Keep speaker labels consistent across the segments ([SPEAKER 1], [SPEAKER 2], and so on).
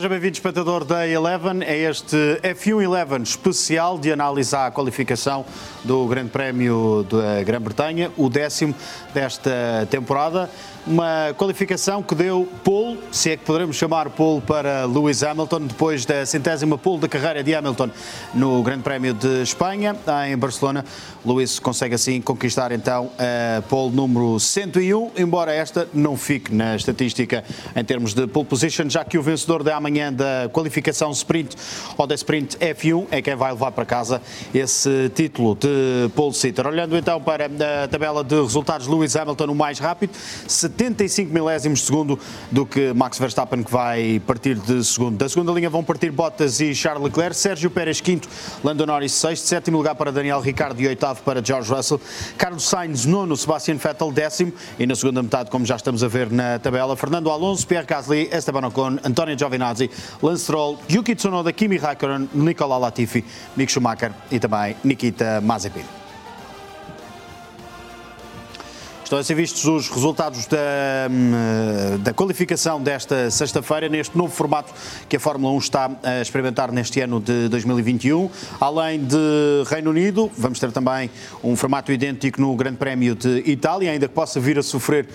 [SPEAKER 1] Seja bem-vindo, espectador da Eleven, é este F1 Eleven especial de análise à qualificação do Grande Prémio da Grã-Bretanha, o décimo desta temporada. Uma qualificação que deu pole, se é que poderemos chamar pole para Lewis Hamilton, depois da centésima pole da carreira de Hamilton no Grande Prémio de Espanha, em Barcelona. Lewis consegue assim conquistar então a pole número 101, embora esta não fique na estatística em termos de pole position, já que o vencedor da manhã da qualificação sprint ou da sprint F1 é quem vai levar para casa esse título de pole sitter. Olhando então para a tabela de resultados, Lewis Hamilton o mais rápido, 75 milésimos de segundo do que Max Verstappen, que vai partir de segundo. Da segunda linha vão partir Bottas e Charles Leclerc, Sérgio Pérez quinto, Lando Norris sexto, sétimo lugar para Daniel Ricciardo e oitavo para George Russell, Carlos Sainz nono, Sebastian Vettel décimo. E na segunda metade, como já estamos a ver na tabela, Fernando Alonso, Pierre Gasly, Esteban Ocon, António Giovinazzi, Lance Stroll, Yuki Tsunoda, Kimi Raikkonen, Nicola Latifi, Mick Schumacher e também Nikita Mazepin. Estão a ser vistos os resultados da, hum, da qualificação desta sexta-feira, neste novo formato que a Fórmula 1 está a experimentar neste ano de 2021. Além de Reino Unido, vamos ter também um formato idêntico no Grande Prémio de Itália, ainda que possa vir a sofrer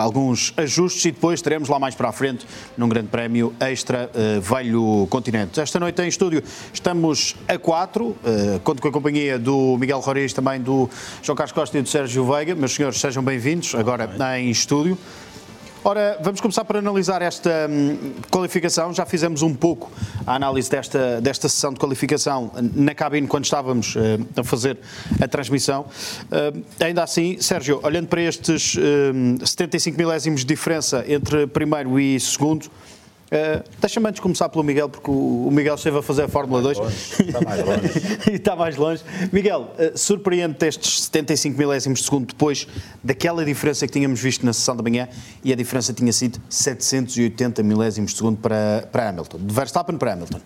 [SPEAKER 1] alguns ajustes, e depois teremos lá mais para a frente, num Grande Prémio extra uh, velho continente. Esta noite em estúdio estamos a quatro, uh, conto com a companhia do Miguel Roriz, também do João Carlos Costa e do Sérgio Veiga. Meus senhores, sejam bem-vindos bem-vindos agora em estúdio. Ora, vamos começar por analisar esta hum, qualificação. Já fizemos um pouco a análise desta, desta sessão de qualificação na cabine quando estávamos uh, a fazer a transmissão. Uh, ainda assim, Sérgio, olhando para estes uh, 75 milésimos de diferença entre primeiro e segundo, Uh, Deixa-me antes começar pelo Miguel, porque o, Miguel esteve a fazer a Fórmula 2.
[SPEAKER 2] está mais longe.
[SPEAKER 1] e está mais longe. Miguel, uh, surpreende estes 75 milésimos de segundo depois daquela diferença que tínhamos visto na sessão da manhã e a diferença tinha sido 780 milésimos de segundo para, para Hamilton, de Verstappen para Hamilton.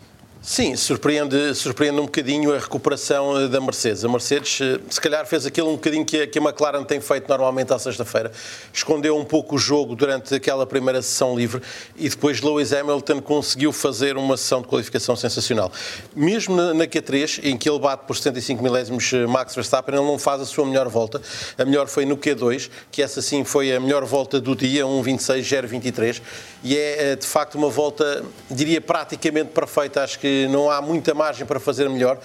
[SPEAKER 2] Sim, surpreende, surpreende um bocadinho a recuperação eh, da Mercedes. A Mercedes, eh, se calhar, fez aquilo um bocadinho que a, que a McLaren tem feito normalmente à sexta-feira. Escondeu um pouco o jogo durante aquela primeira sessão livre e depois Lewis Hamilton conseguiu fazer uma sessão de qualificação sensacional. Mesmo na, na Q3, em que ele bate por 75 milésimos eh, Max Verstappen, ele não faz a sua melhor volta. A melhor foi no Q2, que essa sim foi a melhor volta do dia, 1.26.023. E é, de facto, uma volta, diria, praticamente perfeita. Acho que não há muita margem para fazer melhor.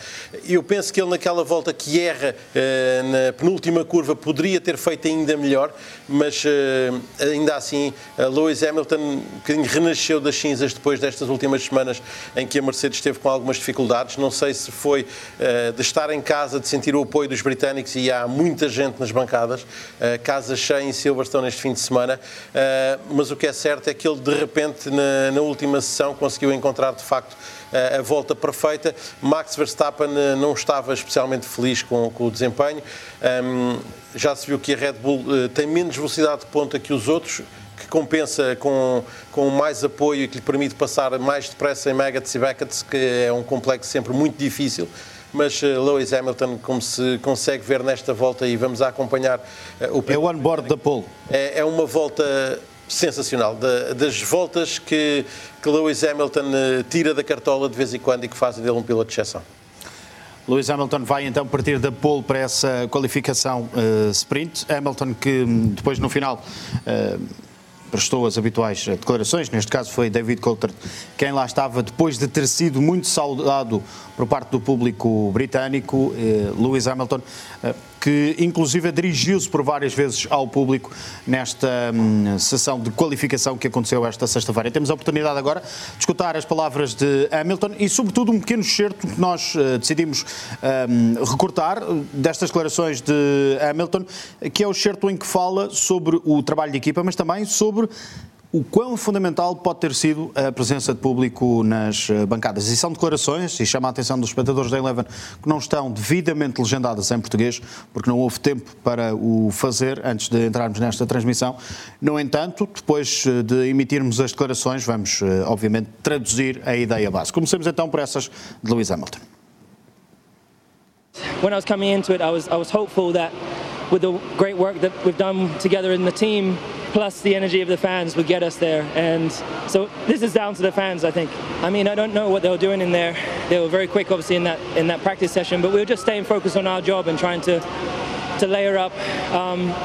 [SPEAKER 2] Eu penso que ele, naquela volta que erra eh, na penúltima curva, poderia ter feito ainda melhor, mas eh, ainda assim, Lewis Hamilton um bocadinho renasceu das cinzas depois destas últimas semanas em que a Mercedes esteve com algumas dificuldades. Não sei se foi eh, de estar em casa, de sentir o apoio dos britânicos e há muita gente nas bancadas, casa cheia em Silverstone este fim de semana, mas o que é certo é que ele, de repente, na última sessão, conseguiu encontrar de facto a volta perfeita. Max Verstappen eh, não estava especialmente feliz com, com o desempenho. Um, já se viu que a Red Bull uh, tem menos velocidade de ponta que os outros, que compensa com, com mais apoio e que lhe permite passar mais depressa em Maggots e Beckett's, que é um complexo sempre muito difícil mas Lewis Hamilton, como se consegue ver nesta volta, e vamos acompanhar
[SPEAKER 1] o. É o on-board da pole.
[SPEAKER 2] É, é uma volta sensacional, das voltas que, que Lewis Hamilton eh, tira da cartola de vez em quando e que fazem dele um piloto de exceção.
[SPEAKER 1] Lewis Hamilton vai então partir da pole para essa qualificação uh, sprint. Hamilton que hum, depois no final uh, prestou as habituais declarações, neste caso foi David Coulthard quem lá estava depois de ter sido muito saudado por parte do público britânico, uh, Lewis Hamilton que inclusive dirigiu-se por várias vezes ao público nesta hum, sessão de qualificação que aconteceu esta sexta-feira. Temos a oportunidade agora de escutar as palavras de Hamilton e, sobretudo, um pequeno excerto que nós uh, decidimos um, recortar destas declarações de Hamilton, que é o excerto em que fala sobre o trabalho de equipa, mas também sobre o quão fundamental pode ter sido a presença de público nas eh, bancadas. E são declarações, e chama a atenção dos espectadores da Eleven, que não estão devidamente legendadas em português, porque não houve tempo para o fazer antes de entrarmos nesta transmissão. No entanto, depois eh, de emitirmos as declarações, vamos, eh, obviamente, traduzir a ideia base. Comecemos então por essas de Lewis Hamilton.
[SPEAKER 3] When I was coming into it, I was, I was hopeful that with the great work that we've done together in the team, plus the energy of the fans would get us there. And so this is down to the fans, I think. I mean, I don't know what they were doing in there. They were very quick, obviously, in that in that practice session, but we were just staying focused on our job and trying to to layer up. Um,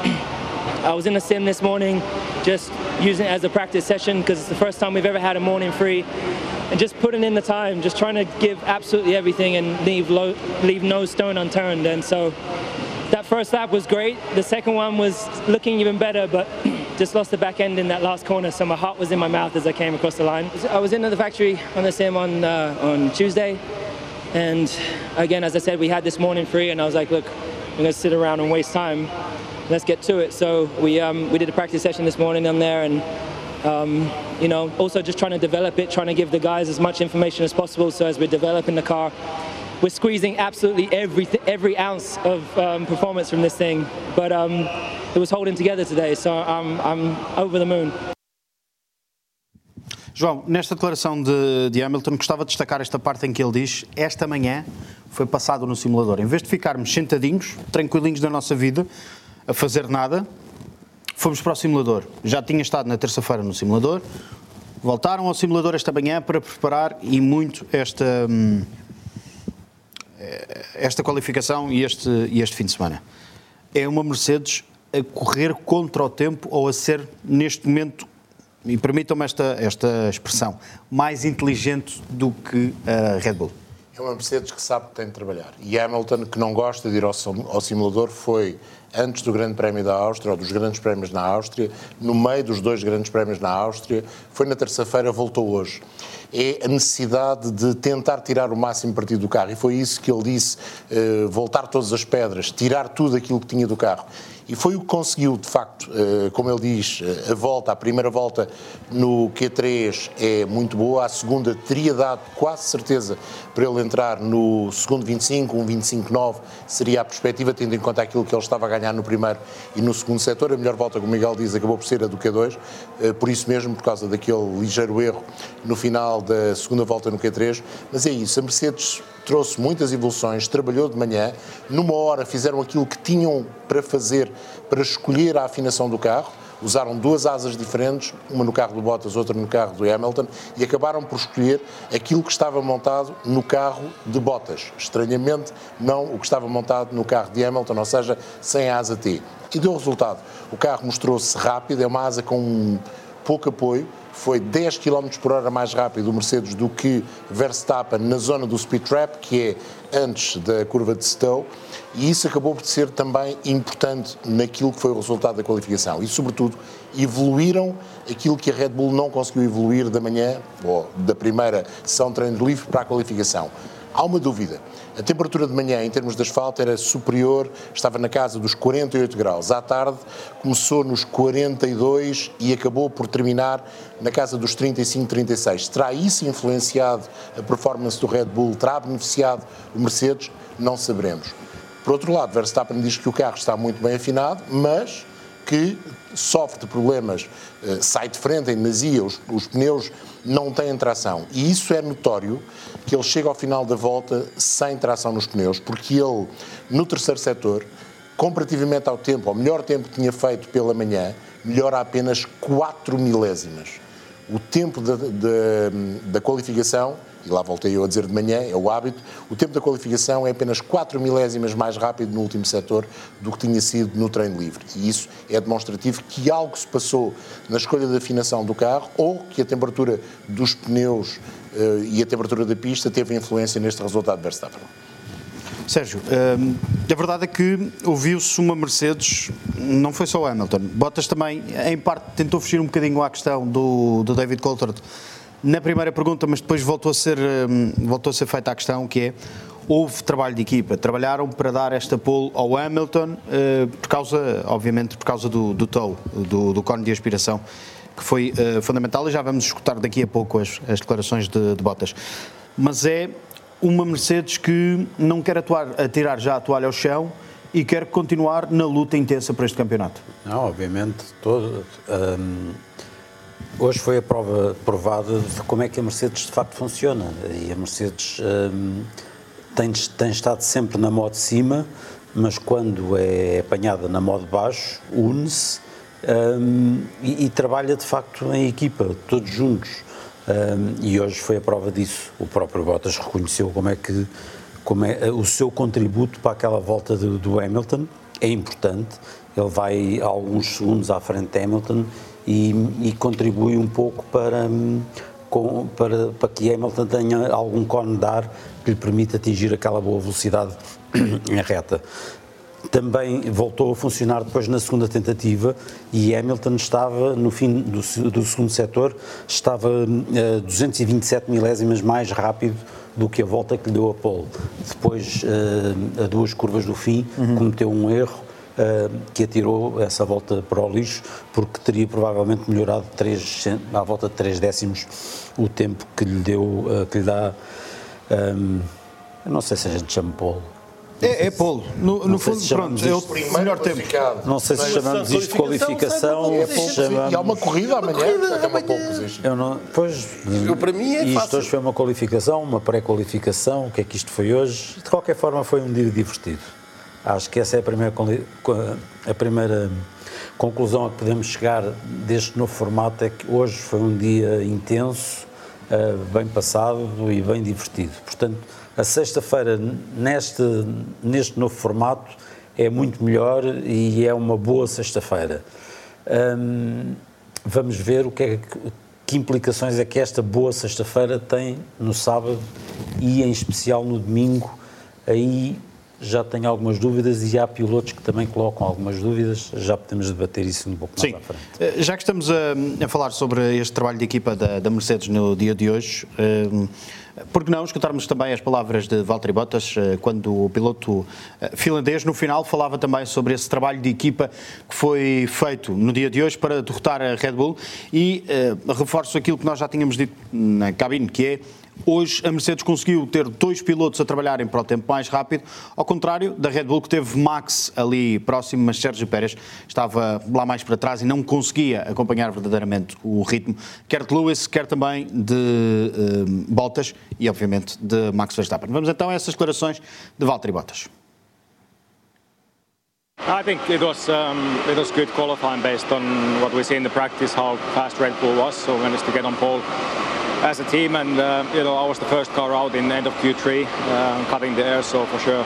[SPEAKER 3] I was in the sim this morning, just using it as a practice session because it's the first time we've ever had a morning free, and just putting in the time, just trying to give absolutely everything and leave leave no stone unturned. And so that first lap was great. The second one was looking even better, but just lost the back end in that last corner, so my heart was in my mouth as I came across the line. I was into the factory on the sim on uh, on Tuesday, and again, as I said, we had this morning free, and I was like, look, I'm going to sit around and waste time. Let's get to it. So we um, we did a practice session this morning on there, and um, you know, also just trying to develop it, trying to give the guys as much information as possible. So as we're developing the car, we're squeezing absolutely every every ounce of um, performance from this thing. But um, it was holding together today, so I'm, I'm over the moon.
[SPEAKER 1] João, nesta declaração de, de, Hamilton, gostava de destacar esta parte em que ele diz: Esta manhã foi passado no simulador. Em vez de ficarmos sentadinhos, tranquilinhos da nossa vida, a fazer nada, fomos para o simulador. Já tinha estado na terça-feira no simulador, voltaram ao simulador esta manhã para preparar e muito esta, hum, esta qualificação e este, e este fim de semana. É uma Mercedes a correr contra o tempo ou a ser, neste momento, e permitam-me esta, esta expressão, mais inteligente do que a Red Bull?
[SPEAKER 4] É uma Mercedes que sabe que tem de trabalhar. E Hamilton, que não gosta de ir ao, ao simulador, foi antes do Grande Prémio da Áustria, ou dos Grandes Prémios na Áustria, no meio dos dois Grandes Prémios na Áustria, foi na terça-feira, voltou hoje. É a necessidade de tentar tirar o máximo partido do carro. E foi isso que ele disse: uh, voltar todas as pedras, tirar tudo aquilo que tinha do carro. E foi o que conseguiu, de facto, eh, como ele diz, eh, a volta, a primeira volta no Q3 é muito boa, a segunda teria dado quase certeza para ele entrar no segundo 25, um 25-9, seria a perspectiva, tendo em conta aquilo que ele estava a ganhar no primeiro e no segundo setor. A melhor volta, como o Miguel diz, acabou por ser a do Q2, eh, por isso mesmo, por causa daquele ligeiro erro no final da segunda volta no Q3. Mas é isso, a Mercedes trouxe muitas evoluções, trabalhou de manhã, numa hora fizeram aquilo que tinham para fazer, para escolher a afinação do carro, usaram duas asas diferentes, uma no carro do Bottas, outra no carro do Hamilton, e acabaram por escolher aquilo que estava montado no carro de Bottas. Estranhamente, não o que estava montado no carro de Hamilton, ou seja, sem a asa T. E deu resultado. O carro mostrou-se rápido, é uma asa com pouco apoio, foi 10 km por hora mais rápido o Mercedes do que Verstappen na zona do speed trap, que é antes da curva de Stowe, e isso acabou por ser também importante naquilo que foi o resultado da qualificação. E, sobretudo, evoluíram aquilo que a Red Bull não conseguiu evoluir da manhã, ou da primeira sessão de treino livre para a qualificação. Há uma dúvida. A temperatura de manhã, em termos de asfalto, era superior, estava na casa dos 48 graus. À tarde, começou nos 42 e acabou por terminar na casa dos 35, 36. Terá isso influenciado a performance do Red Bull? Terá beneficiado o Mercedes? Não saberemos. Por outro lado, Verstappen diz que o carro está muito bem afinado, mas que sofre de problemas, eh, sai de frente em demasia, os, os pneus não têm tração. E isso é notório que ele chega ao final da volta sem tração nos pneus, porque ele, no terceiro setor, comparativamente ao tempo, ao melhor tempo que tinha feito pela manhã, melhora apenas 4 milésimas. O tempo da, da, da qualificação e lá voltei eu a dizer de manhã, é o hábito, o tempo da qualificação é apenas 4 milésimas mais rápido no último setor do que tinha sido no treino livre. E isso é demonstrativo que algo se passou na escolha da afinação do carro ou que a temperatura dos pneus uh, e a temperatura da pista teve influência neste resultado de Verstappen.
[SPEAKER 1] Sérgio, hum, a verdade é que ouviu-se uma Mercedes, não foi só Hamilton, Bottas também, em parte, tentou fugir um bocadinho à questão do, do David Coulthard na primeira pergunta, mas depois voltou a ser, hum, voltou a ser feita a questão que é houve trabalho de equipa, trabalharam para dar esta pole ao Hamilton uh, por causa, obviamente, por causa do, do tow, do, do cone de aspiração, que foi uh, fundamental e já vamos escutar daqui a pouco as, as declarações de, de Bottas. Mas é uma Mercedes que não quer atuar, tirar já a toalha ao chão e quer continuar na luta intensa para este campeonato.
[SPEAKER 5] Não, obviamente, todo, um Hoje foi a prova provada de como é que a Mercedes de facto funciona. E a Mercedes hum, tem, tem estado sempre na modo de cima, mas quando é apanhada na modo de baixo, une-se um, e, e, trabalha de facto em equipa, todos juntos. Um, e hoje foi a prova disso. O próprio Bottas reconheceu como é que como é, o seu contributo para aquela volta do, do Hamilton é importante. Ele vai alguns segundos à frente de Hamilton e, e contribui um pouco para, com, para, para que Hamilton tenha algum cone de ar que lhe permita atingir aquela boa velocidade em reta. Também voltou a funcionar depois na segunda tentativa e Hamilton estava, no fim do, do segundo setor, estava uh, 227 milésimas mais rápido do que a volta que lhe deu a pole. Depois, uh, a duas curvas do fim, uhum. cometeu um erro que atirou essa volta para o lixo, porque teria provavelmente melhorado 3, à volta de 3 décimos o tempo que lhe deu, uh, que lhe dá, um, eu não sei se a gente chama pole,
[SPEAKER 1] é, é polo. No, no fundo, pronto, é o melhor tempo.
[SPEAKER 5] Não sei se chamamos isto de qualificação.
[SPEAKER 4] É chamamos... E há uma corrida amanhã, corrida é uma pole position.
[SPEAKER 5] Eu não, pois,
[SPEAKER 2] eu, para mim é
[SPEAKER 5] isto
[SPEAKER 2] fácil.
[SPEAKER 5] hoje foi uma qualificação, uma pré-qualificação, o que é que isto foi hoje? De qualquer forma foi um dia divertido. Acho que essa é a primeira, a primeira conclusão a que podemos chegar deste novo formato, é que hoje foi um dia intenso, eh, bem passado e bem divertido. Portanto, a sexta-feira, neste, neste novo formato, é muito melhor e é uma boa sexta-feira. Hum, vamos ver o que, é que, implicações é que esta boa sexta-feira tem no sábado e em especial no domingo. Aí já tenho algumas dúvidas e há pilotos que também colocam algumas dúvidas, já podemos debater isso um pouco mais
[SPEAKER 1] Sim.
[SPEAKER 5] à frente.
[SPEAKER 1] Eh, já que estamos a, a, falar sobre este trabalho de equipa da, da Mercedes no dia de hoje, um, por que não escutarmos também as palavras de Valtteri Bottas, eh, quando o piloto eh, finlandês, no final, falava também sobre esse trabalho de equipa que foi feito no dia de hoje para derrotar a Red Bull e uh, reforço aquilo que nós já tínhamos dito na cabine, que é Hoje a Mercedes conseguiu ter dois pilotos a trabalharem para o tempo mais rápido, ao contrário da Red Bull que teve Max ali próximo, mas Sérgio Pérez estava lá mais para trás e não conseguia acompanhar verdadeiramente o ritmo, quer de Lewis, quer também de uh, Bottas e obviamente de Max Verstappen. Vamos então a essas declarações de Valtteri Bottas.
[SPEAKER 6] I think it was um, it was good qualifying based on what we see in the practice, how fast Red Bull was, so managed to get on pole as a team, and uh, you know I was the first car out in end of Q3, uh, cutting the air. So for sure,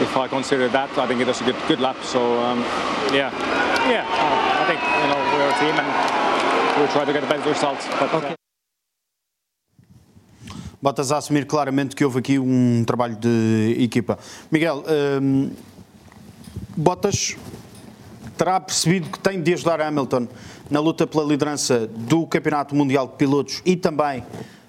[SPEAKER 6] if I consider that, I think it was a good good lap. So um, yeah, yeah, I think you know we're a team and we'll try to get the best results. But, uh, okay.
[SPEAKER 1] Botas a assumir claramente que houve aqui um trabalho de equipa. Miguel, um, Bottas terá percebido que tem de ajudar Hamilton na luta pela liderança do Campeonato Mundial de Pilotos e também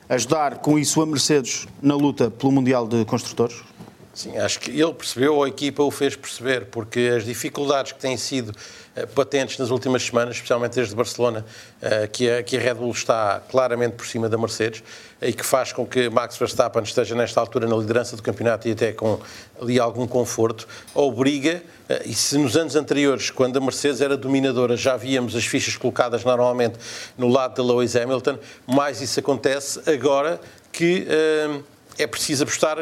[SPEAKER 1] ajudar com isso a Mercedes na luta pelo Mundial de Construtores?
[SPEAKER 2] Sim, acho que ele percebeu, a equipa o fez perceber, porque as dificuldades que têm sido uh, patentes nas últimas semanas, especialmente desde Barcelona, uh, que, a, que a Red Bull está claramente por cima da Mercedes e que faz com que Max Verstappen esteja nesta altura na liderança do campeonato e até com ali algum conforto, obriga, uh, e se nos anos anteriores, quando a Mercedes era dominadora, já víamos as fichas colocadas normalmente no lado de Lewis Hamilton, mais isso acontece agora que é preciso apostar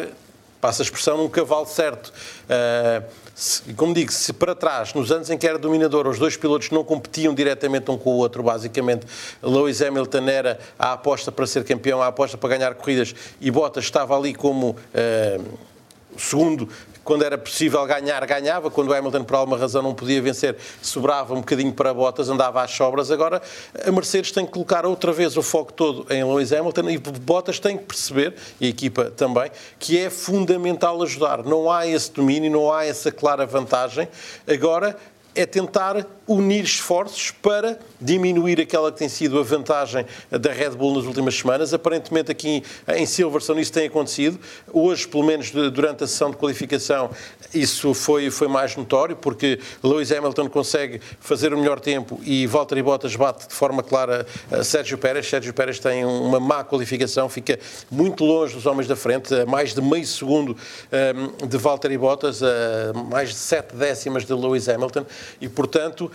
[SPEAKER 2] passa a expressão, num cavalo certo. Uh, se, como digo, se para trás, nos anos em que era dominador, os dois pilotos não competiam diretamente um com o outro, basicamente, Lewis Hamilton era a aposta para ser campeão, a aposta para ganhar corridas, e Bottas estava ali como uh, segundo quando era possível ganhar, ganhava. Quando o Hamilton, por alguma razão, não podia vencer, sobrava um bocadinho para Bottas, andava às sobras. Agora, a Mercedes tem que colocar outra vez o foco todo em Lewis Hamilton e Bottas tem que perceber, e a equipa também, que é fundamental ajudar. Não há esse domínio, não há essa clara vantagem. Agora, é tentar unir esforços para diminuir aquela que tem sido a vantagem da Red Bull nas últimas semanas. Aparentemente aqui em Silverstone isso tem acontecido. Hoje, pelo menos durante a sessão de qualificação, isso foi, foi mais notório, porque Lewis Hamilton consegue fazer o melhor tempo e Valtteri Bottas bate de forma clara Sérgio Pérez. Sérgio Pérez tem uma má qualificação, fica muito longe dos homens da frente, a mais de meio segundo um, de Valtteri Bottas, a mais de sete décimas de Lewis Hamilton e, portanto,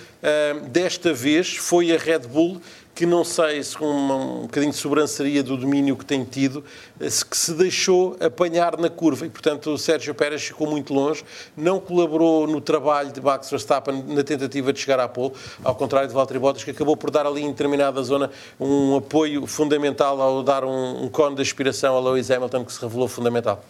[SPEAKER 2] desta vez foi a Red Bull que não sei se com um bocadinho de sobranceria do domínio que tem tido, se, que se deixou apanhar na curva e, portanto, o Sérgio Pérez ficou muito longe, não colaborou no trabalho de Max Verstappen na tentativa de chegar à pole, ao contrário de Valtteri Bottas, que acabou por dar ali em determinada zona um apoio fundamental ao dar um, um cone de aspiração a Lewis Hamilton, que se revelou fundamental.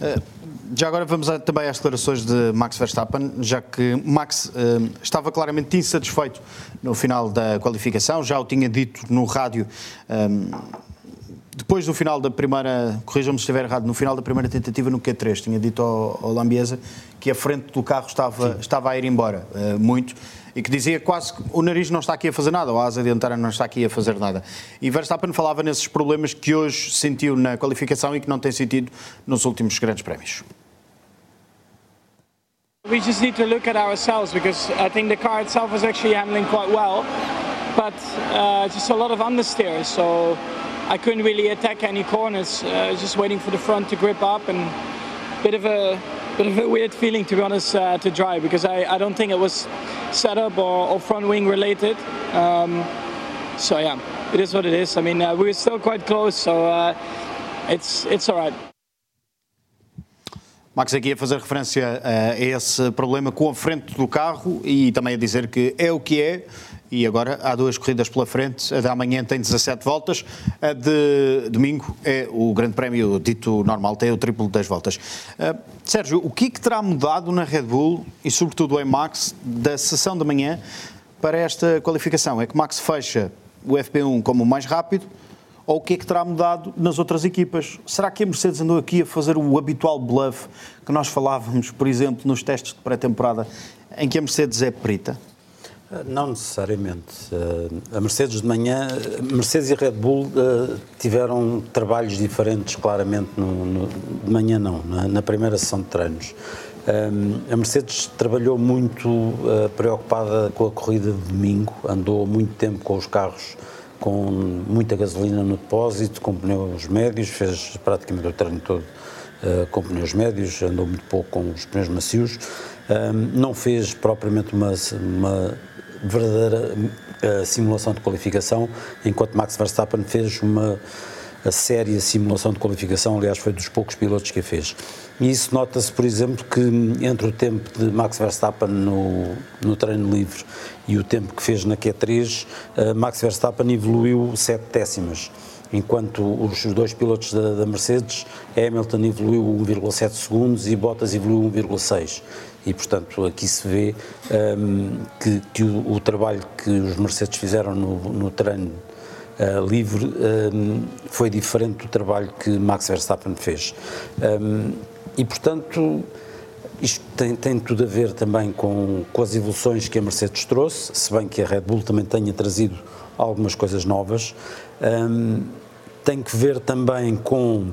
[SPEAKER 1] Uh, já agora vamos a, também às declarações de Max Verstappen, já que Max uh, estava claramente insatisfeito no final da qualificação, já o tinha dito no rádio. Um, depois do final da primeira, corrijam-me se estiver errado, no final da primeira tentativa no Q3, tinha dito ao, ao Lambiesa que a frente do carro estava, estava a ir embora uh, muito e que dizia quase que o nariz não está aqui a fazer nada, ou a asa dianteira não está aqui a fazer nada. E Verstappen falava nesses problemas que hoje sentiu na qualificação e que não tem sentido nos últimos grandes prémios.
[SPEAKER 7] We just need to look at ourselves because I think the car itself was actually handling quite well, but uh, just a lot of understeer. So I couldn't really attack any corners. Uh, just waiting for the front to grip up and bit of a bit of a weird feeling to be honest uh, to drive because I, I don't think it was setup or, or front wing related. Um, so yeah, it is what it is. I mean, uh, we were still quite close, so uh, it's it's all right.
[SPEAKER 1] Max aqui a fazer referência a esse problema com a frente do carro e também a dizer que é o que é e agora há duas corridas pela frente. A de amanhã tem 17 voltas, a de domingo é o Grande Prémio dito normal, tem o triplo das voltas. Uh, Sérgio, o que, é que terá mudado na Red Bull e, sobretudo, em Max, da sessão da manhã para esta qualificação? É que Max fecha o FP1 como o mais rápido ou o que é que terá mudado nas outras equipas? Será que a Mercedes andou aqui a fazer o habitual bluff que nós falávamos, por exemplo, nos testes de pré-temporada, em que a Mercedes é perita?
[SPEAKER 5] Não necessariamente. Eh, a Mercedes de manhã, Mercedes e Red Bull eh, tiveram trabalhos diferentes, claramente, no, no, de manhã não, na, na, primeira sessão de treinos. A Mercedes trabalhou muito preocupada com a corrida de domingo, andou muito tempo com os carros com muita gasolina no depósito, com pneus médios, fez praticamente o treino todo com pneus médios, andou muito pouco com os pneus macios. não fez propriamente uma, uma verdadeira uh, simulação de qualificação, enquanto Max Verstappen fez uma a séria simulação de qualificação, aliás, foi dos poucos pilotos que a fez. E isso nota-se, por exemplo, que entre o tempo de Max Verstappen no, no treino livre e o tempo que fez na Q3, uh, Max Verstappen evoluiu 7 décimas enquanto os dois pilotos da, da Mercedes, Hamilton evoluiu 1,7 segundos e Bottas evoluiu 1,6 e, portanto, aqui se vê um, que, que o, o, trabalho que os Mercedes fizeram no, no treino uh, livre um, foi diferente do trabalho que Max Verstappen fez. Um, e, portanto, isto tem, tem, tudo a ver também com, com as evoluções que a Mercedes trouxe, se bem que a Red Bull também tenha trazido algumas coisas novas. tem que ver também com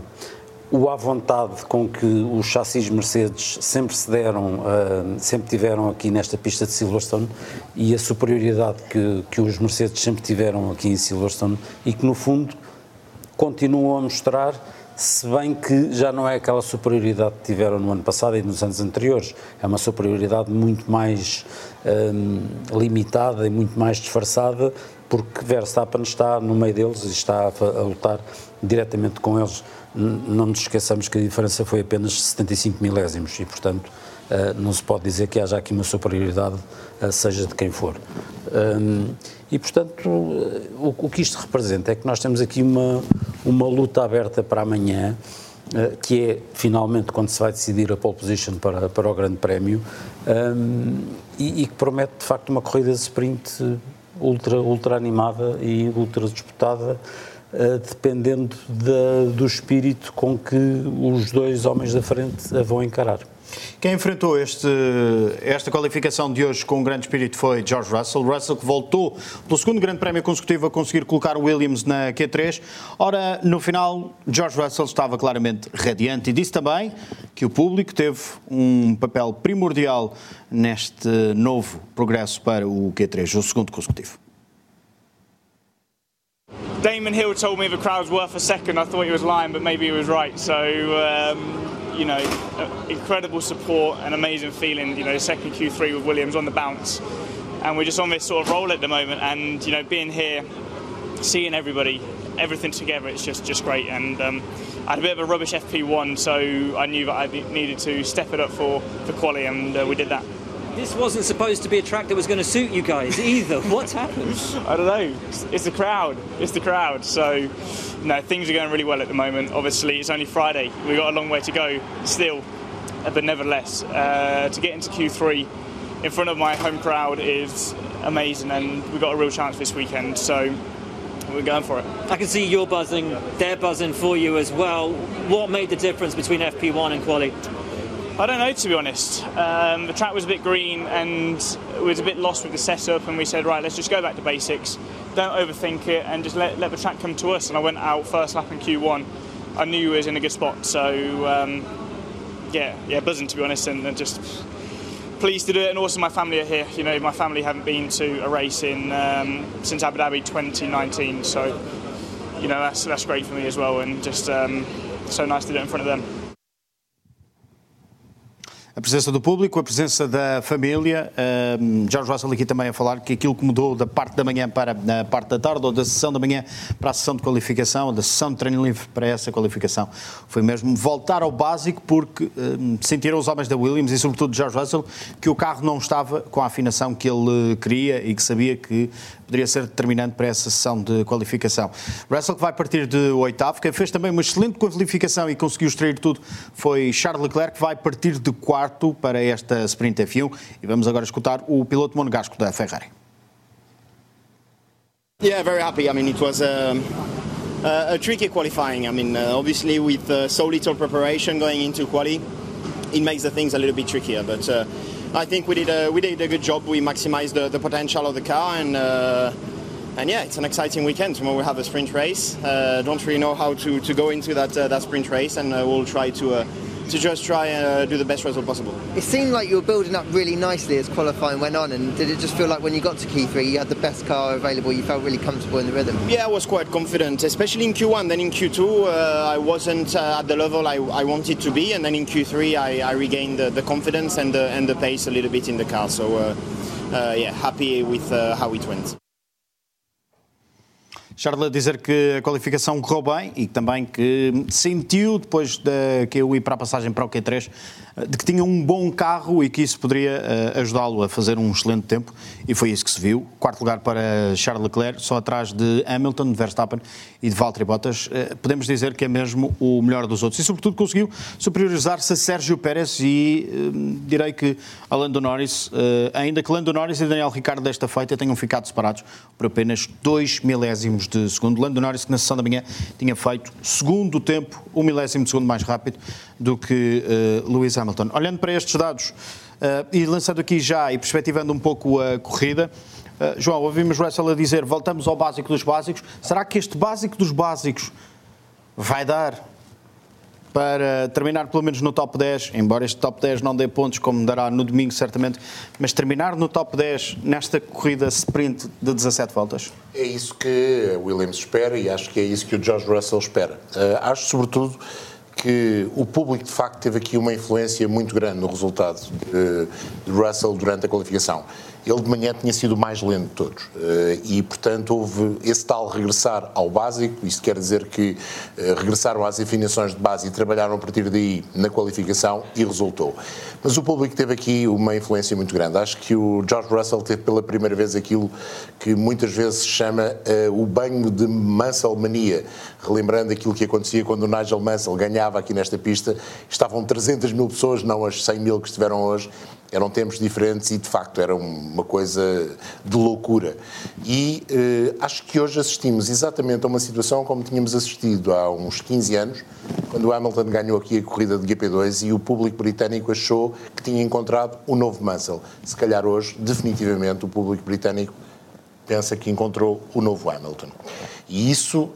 [SPEAKER 5] o à vontade com que os chassis Mercedes sempre se deram, uh, sempre tiveram aqui nesta pista de Silverstone e a superioridade que, que os Mercedes sempre tiveram aqui em Silverstone e que no fundo continuam a mostrar, se bem que já não é aquela superioridade que tiveram no ano passado e nos anos anteriores, é uma superioridade muito mais um, limitada e muito mais disfarçada, porque Verstappen está no meio deles e está a, a lutar diretamente com eles não nos esqueçamos que a diferença foi apenas 75 milésimos e, portanto, eh, não se pode dizer que haja aqui uma superioridade, eh, seja de quem for. E, portanto, eh, o que isto representa é que nós temos aqui uma, uma luta aberta para amanhã, que é finalmente quando se vai decidir a pole position para, para o Grande Prémio, e, e que promete de facto uma corrida de sprint ultra, ultra animada e ultra disputada. Uh, dependendo de, do espírito com que os dois homens da frente a vão encarar.
[SPEAKER 1] Quem enfrentou este, esta qualificação de hoje com um grande espírito foi George Russell. Russell que voltou pelo segundo grande prémio consecutivo a conseguir colocar o Williams na Q3. Ora, no final, George Russell estava claramente radiante e disse também que o público teve um papel primordial neste novo progresso para o Q3, o segundo consecutivo.
[SPEAKER 8] Damon Hill told me the crowd's worth a second. I thought he was lying, but maybe he was right. So, um, you know, incredible support and amazing feeling. You know, second Q3 with Williams on the bounce. and we're just on this sort of roll at the moment. And you know, being here, seeing everybody, everything together, it's just just great. And um, I had a bit of a rubbish FP1, so I knew that I needed to step it up for for quality, and uh, we did that.
[SPEAKER 9] This wasn't supposed to be a track that was going to suit you guys either. What's happened?
[SPEAKER 8] I don't know. It's, it's the crowd. It's the crowd. So, no, things are going really well at the moment. Obviously, it's only Friday. We've got a long way to go still, but nevertheless, uh, to get into Q3 in front of my home crowd is amazing, and we've got a real chance this weekend. So, we're going for it.
[SPEAKER 9] I can see you're buzzing, they're buzzing for you as well. What made the difference between FP1 and quali?
[SPEAKER 8] I don't know to be honest. Um, the track was a bit green and was a bit lost with the setup, and we said, right, let's just go back to basics. Don't overthink it, and just let, let the track come to us. And I went out first lap in Q1. I knew we was in a good spot, so um, yeah, yeah, buzzing to be honest, and, and, just pleased to do it. And also, my family are here. You know, my family haven't been to a race in um, since Abu Dhabi 2019, so you know that's that's great for me as well, and just um, so nice to do it in front of them.
[SPEAKER 1] A presença do público, a presença da família. Um, Jorge Russell aqui também a falar que aquilo que mudou da parte da manhã para a parte da tarde, ou da sessão da manhã para a sessão de qualificação, ou da sessão de treino livre para essa qualificação, foi mesmo voltar ao básico, porque sentiram os homens da Williams e, sobretudo, George Russell, que o carro não estava com a afinação que ele queria e que sabia que poderia ser determinante para essa sessão de qualificação. Russell que vai partir de oitavo, quem fez também uma excelente qualificação e conseguiu extrair tudo foi Charles Leclerc, que vai partir de quarto para esta Sprint F1 e vamos agora escutar o piloto monegasco da Ferrari.
[SPEAKER 10] Yeah, very happy. I mean, it was a, a, a tricky qualifying. I mean, uh, obviously with uh, so little preparation going into quali, it makes the things a little bit trickier. But uh, I think we did a, we did a good job. We maximized the, the potential of the car, and uh, and yeah, it's an exciting weekend. Tomorrow we have a sprint race. Uh, don't really know how to, to go into that uh, that sprint race, and we'll try to to just try and uh, do the best result possible.
[SPEAKER 11] It seemed like you were building up really nicely as qualifying went on, and did it just feel like when you got to Q3 you had the best car available, you felt really comfortable in the rhythm?
[SPEAKER 10] Yeah, I was quite confident, especially in Q1. Then in Q2, uh, I wasn't uh, at the level I, I, wanted to be, and then in Q3, I, I regained the, the, confidence and the, and the pace a little bit in the car. So, uh, uh yeah, happy with uh, how it went.
[SPEAKER 1] Charles a dizer que a qualificação correu bem e também que sentiu, depois da QU ir para a passagem para o Q3, de que tinha um bom carro e que isso poderia uh, ajudá-lo a fazer um excelente tempo e foi isso que se viu. Quarto lugar para Charles Leclerc, só atrás de Hamilton, de Verstappen e de Valtteri Bottas. Uh, podemos dizer que é mesmo o melhor dos outros e sobretudo conseguiu superiorizar-se a Sérgio Pérez e uh, direi que a Lando Norris, ainda que Lando Norris e Daniel Ricciardo desta feita tenham ficado separados por apenas dois milésimos de segundo. Lando Norris que na sessão da manhã tinha feito segundo tempo, um milésimo de segundo mais rápido do que Lewis Hamilton. Hamilton. Olhando para estes dados uh, e lançando aqui já e perspectivando um pouco a corrida, uh, João, ouvimos Russell a dizer voltamos ao básico dos básicos. Será que este básico dos básicos vai dar para terminar pelo menos no top 10, embora este top 10 não dê pontos como dará no domingo certamente, mas terminar no top 10 nesta corrida sprint de 17 voltas?
[SPEAKER 4] É isso que Williams espera e acho que é isso que o George Russell espera. Uh, acho sobretudo que o público de facto teve aqui uma influência muito grande no resultado de, de Russell durante a qualificação. Ele de manhã tinha sido o mais lento de todos eh, e, portanto, houve esse tal regressar ao básico. Isto quer dizer que eh, regressaram às afinações de base e trabalharam a partir daí na qualificação e resultou. Mas o público teve aqui uma influência muito grande. Acho que o George Russell teve pela primeira vez aquilo que muitas vezes se chama uh, o banho de Mansell mania, relembrando aquilo que acontecia quando o Nigel Mansell ganhava aqui nesta pista. Estavam 300 mil pessoas, não as 100 mil que estiveram hoje eram tempos diferentes e de facto era uma coisa de loucura. E eh, acho que hoje assistimos exatamente a uma situação como tínhamos assistido há uns 15 anos, quando o Hamilton ganhou aqui a corrida de GP2 e o público britânico achou que tinha encontrado o novo Mansell. Se calhar hoje, definitivamente, o público britânico pensa que encontrou o novo Hamilton. E isso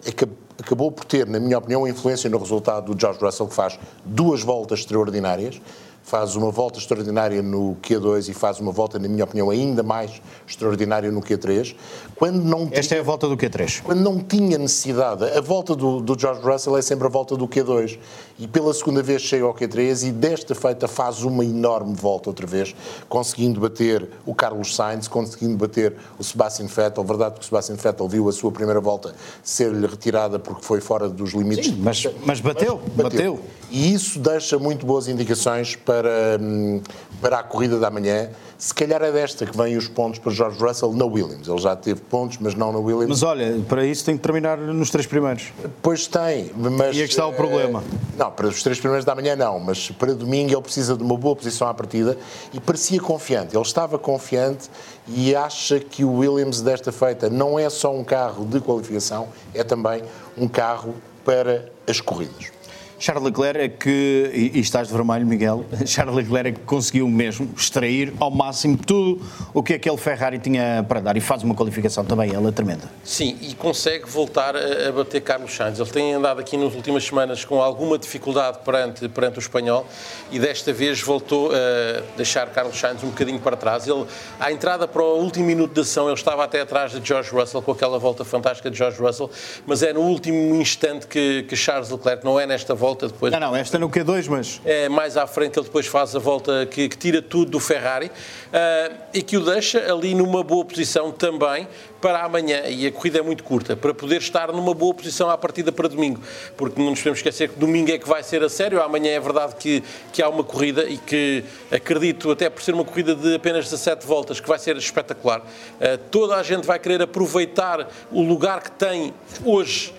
[SPEAKER 4] acabou por ter, na minha opinião, influência no resultado do George Russell, que faz duas voltas extraordinárias faz uma volta extraordinária no Q2 e faz uma volta, na minha opinião, ainda mais extraordinária no Q3. Quando não
[SPEAKER 1] Esta é a volta do Q3.
[SPEAKER 4] Quando não tinha necessidade, a volta do, do George Russell é sempre a volta do Q2 e pela segunda vez chega ao Q3 e desta feita faz uma enorme volta outra vez, conseguindo bater o Carlos Sainz, conseguindo bater o Sebastian Vettel. Verdade que o Sebastian Vettel viu a sua primeira volta ser-lhe retirada porque foi fora dos limites.
[SPEAKER 1] Sim, mas, mas bateu,
[SPEAKER 4] Mas
[SPEAKER 1] bateu.
[SPEAKER 4] E isso deixa muito boas indicações para, hum, para a corrida da manhã. Se calhar é desta que vêm os pontos para George Russell na Williams. Ele já teve pontos, mas não na Williams.
[SPEAKER 1] Mas olha, para isso tem que terminar nos três primeiros.
[SPEAKER 4] Pois tem, mas...
[SPEAKER 1] E aqui está o
[SPEAKER 4] eh,
[SPEAKER 1] problema.
[SPEAKER 4] Não, para os três primeiros da manhã não, mas para domingo ele precisa de uma boa posição à partida e parecia confiante. Ele estava confiante e acha que o Williams desta feita não é só um carro de qualificação, é também um carro para as corridas.
[SPEAKER 1] Charles Leclerc é que, e, e estás de vermelho, Miguel, Charles Leclerc é que conseguiu mesmo extrair ao máximo tudo o que aquele Ferrari tinha para dar e faz uma qualificação também, ela é tremenda.
[SPEAKER 2] Sim, e consegue voltar a, a bater Carlos Sainz. Ele tem andado aqui nas últimas semanas com alguma dificuldade perante, perante o espanhol e desta vez voltou a deixar Carlos Sainz um bocadinho para trás. Ele, à entrada para o último minuto de ação, ele estava até atrás de George Russell, com aquela volta fantástica de George Russell, mas é no último instante que, que Charles Leclerc, não é nesta volta depois.
[SPEAKER 1] Não, não, esta no Q2, mas.
[SPEAKER 2] É mais à frente ele depois faz a volta que, que tira tudo do Ferrari uh, e que o deixa ali numa boa posição também para amanhã. E a corrida é muito curta, para poder estar numa boa posição à partida para domingo. Porque não nos podemos esquecer que domingo é que vai ser a sério. Amanhã é verdade que, que há uma corrida e que acredito, até por ser uma corrida de apenas 17 voltas, que vai ser espetacular. Uh, toda a gente vai querer aproveitar o lugar que tem hoje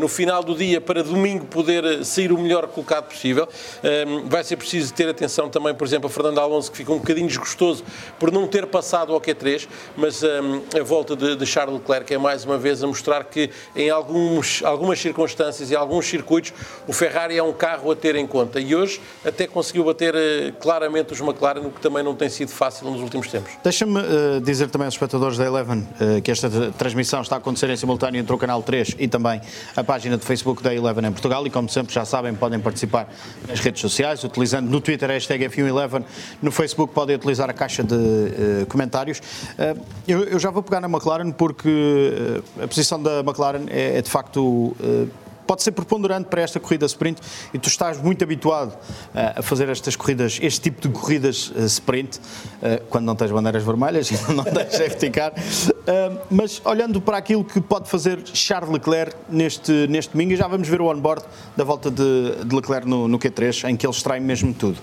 [SPEAKER 2] no final do dia para domingo poder sair o melhor colocado possível. Uh, vai ser preciso ter atenção também, por exemplo, a Fernando Alonso, que fica um bocadinho desgostoso por não ter passado ao Q3, mas um, a volta de, Charles Leclerc é mais uma vez a mostrar que em alguns, algumas circunstâncias e alguns circuitos o Ferrari é um carro a ter em conta e hoje até conseguiu bater uh, claramente os McLaren, o que também não tem sido fácil nos últimos tempos.
[SPEAKER 1] Deixa-me dizer também aos espectadores da Eleven que esta transmissão está a acontecer em simultâneo entre o canal 3 e também a página do Facebook da Eleven em Portugal e, como sempre, já sabem, podem participar nas redes sociais, utilizando no Twitter a hashtag F111, no Facebook podem utilizar a caixa de uh, comentários. Uh, eu, eu, já vou pegar na McLaren porque uh, a posição da McLaren é, é de facto pode ser preponderante para esta corrida sprint e tu estás muito habituado uh, a fazer estas corridas, este tipo de corridas uh, sprint, uh, quando não tens bandeiras vermelhas não tens safety car. mas olhando para aquilo que pode fazer Charles Leclerc neste, neste domingo, e já vamos ver o on-board da volta de, de Leclerc no, no Q3, em que ele extrai mesmo tudo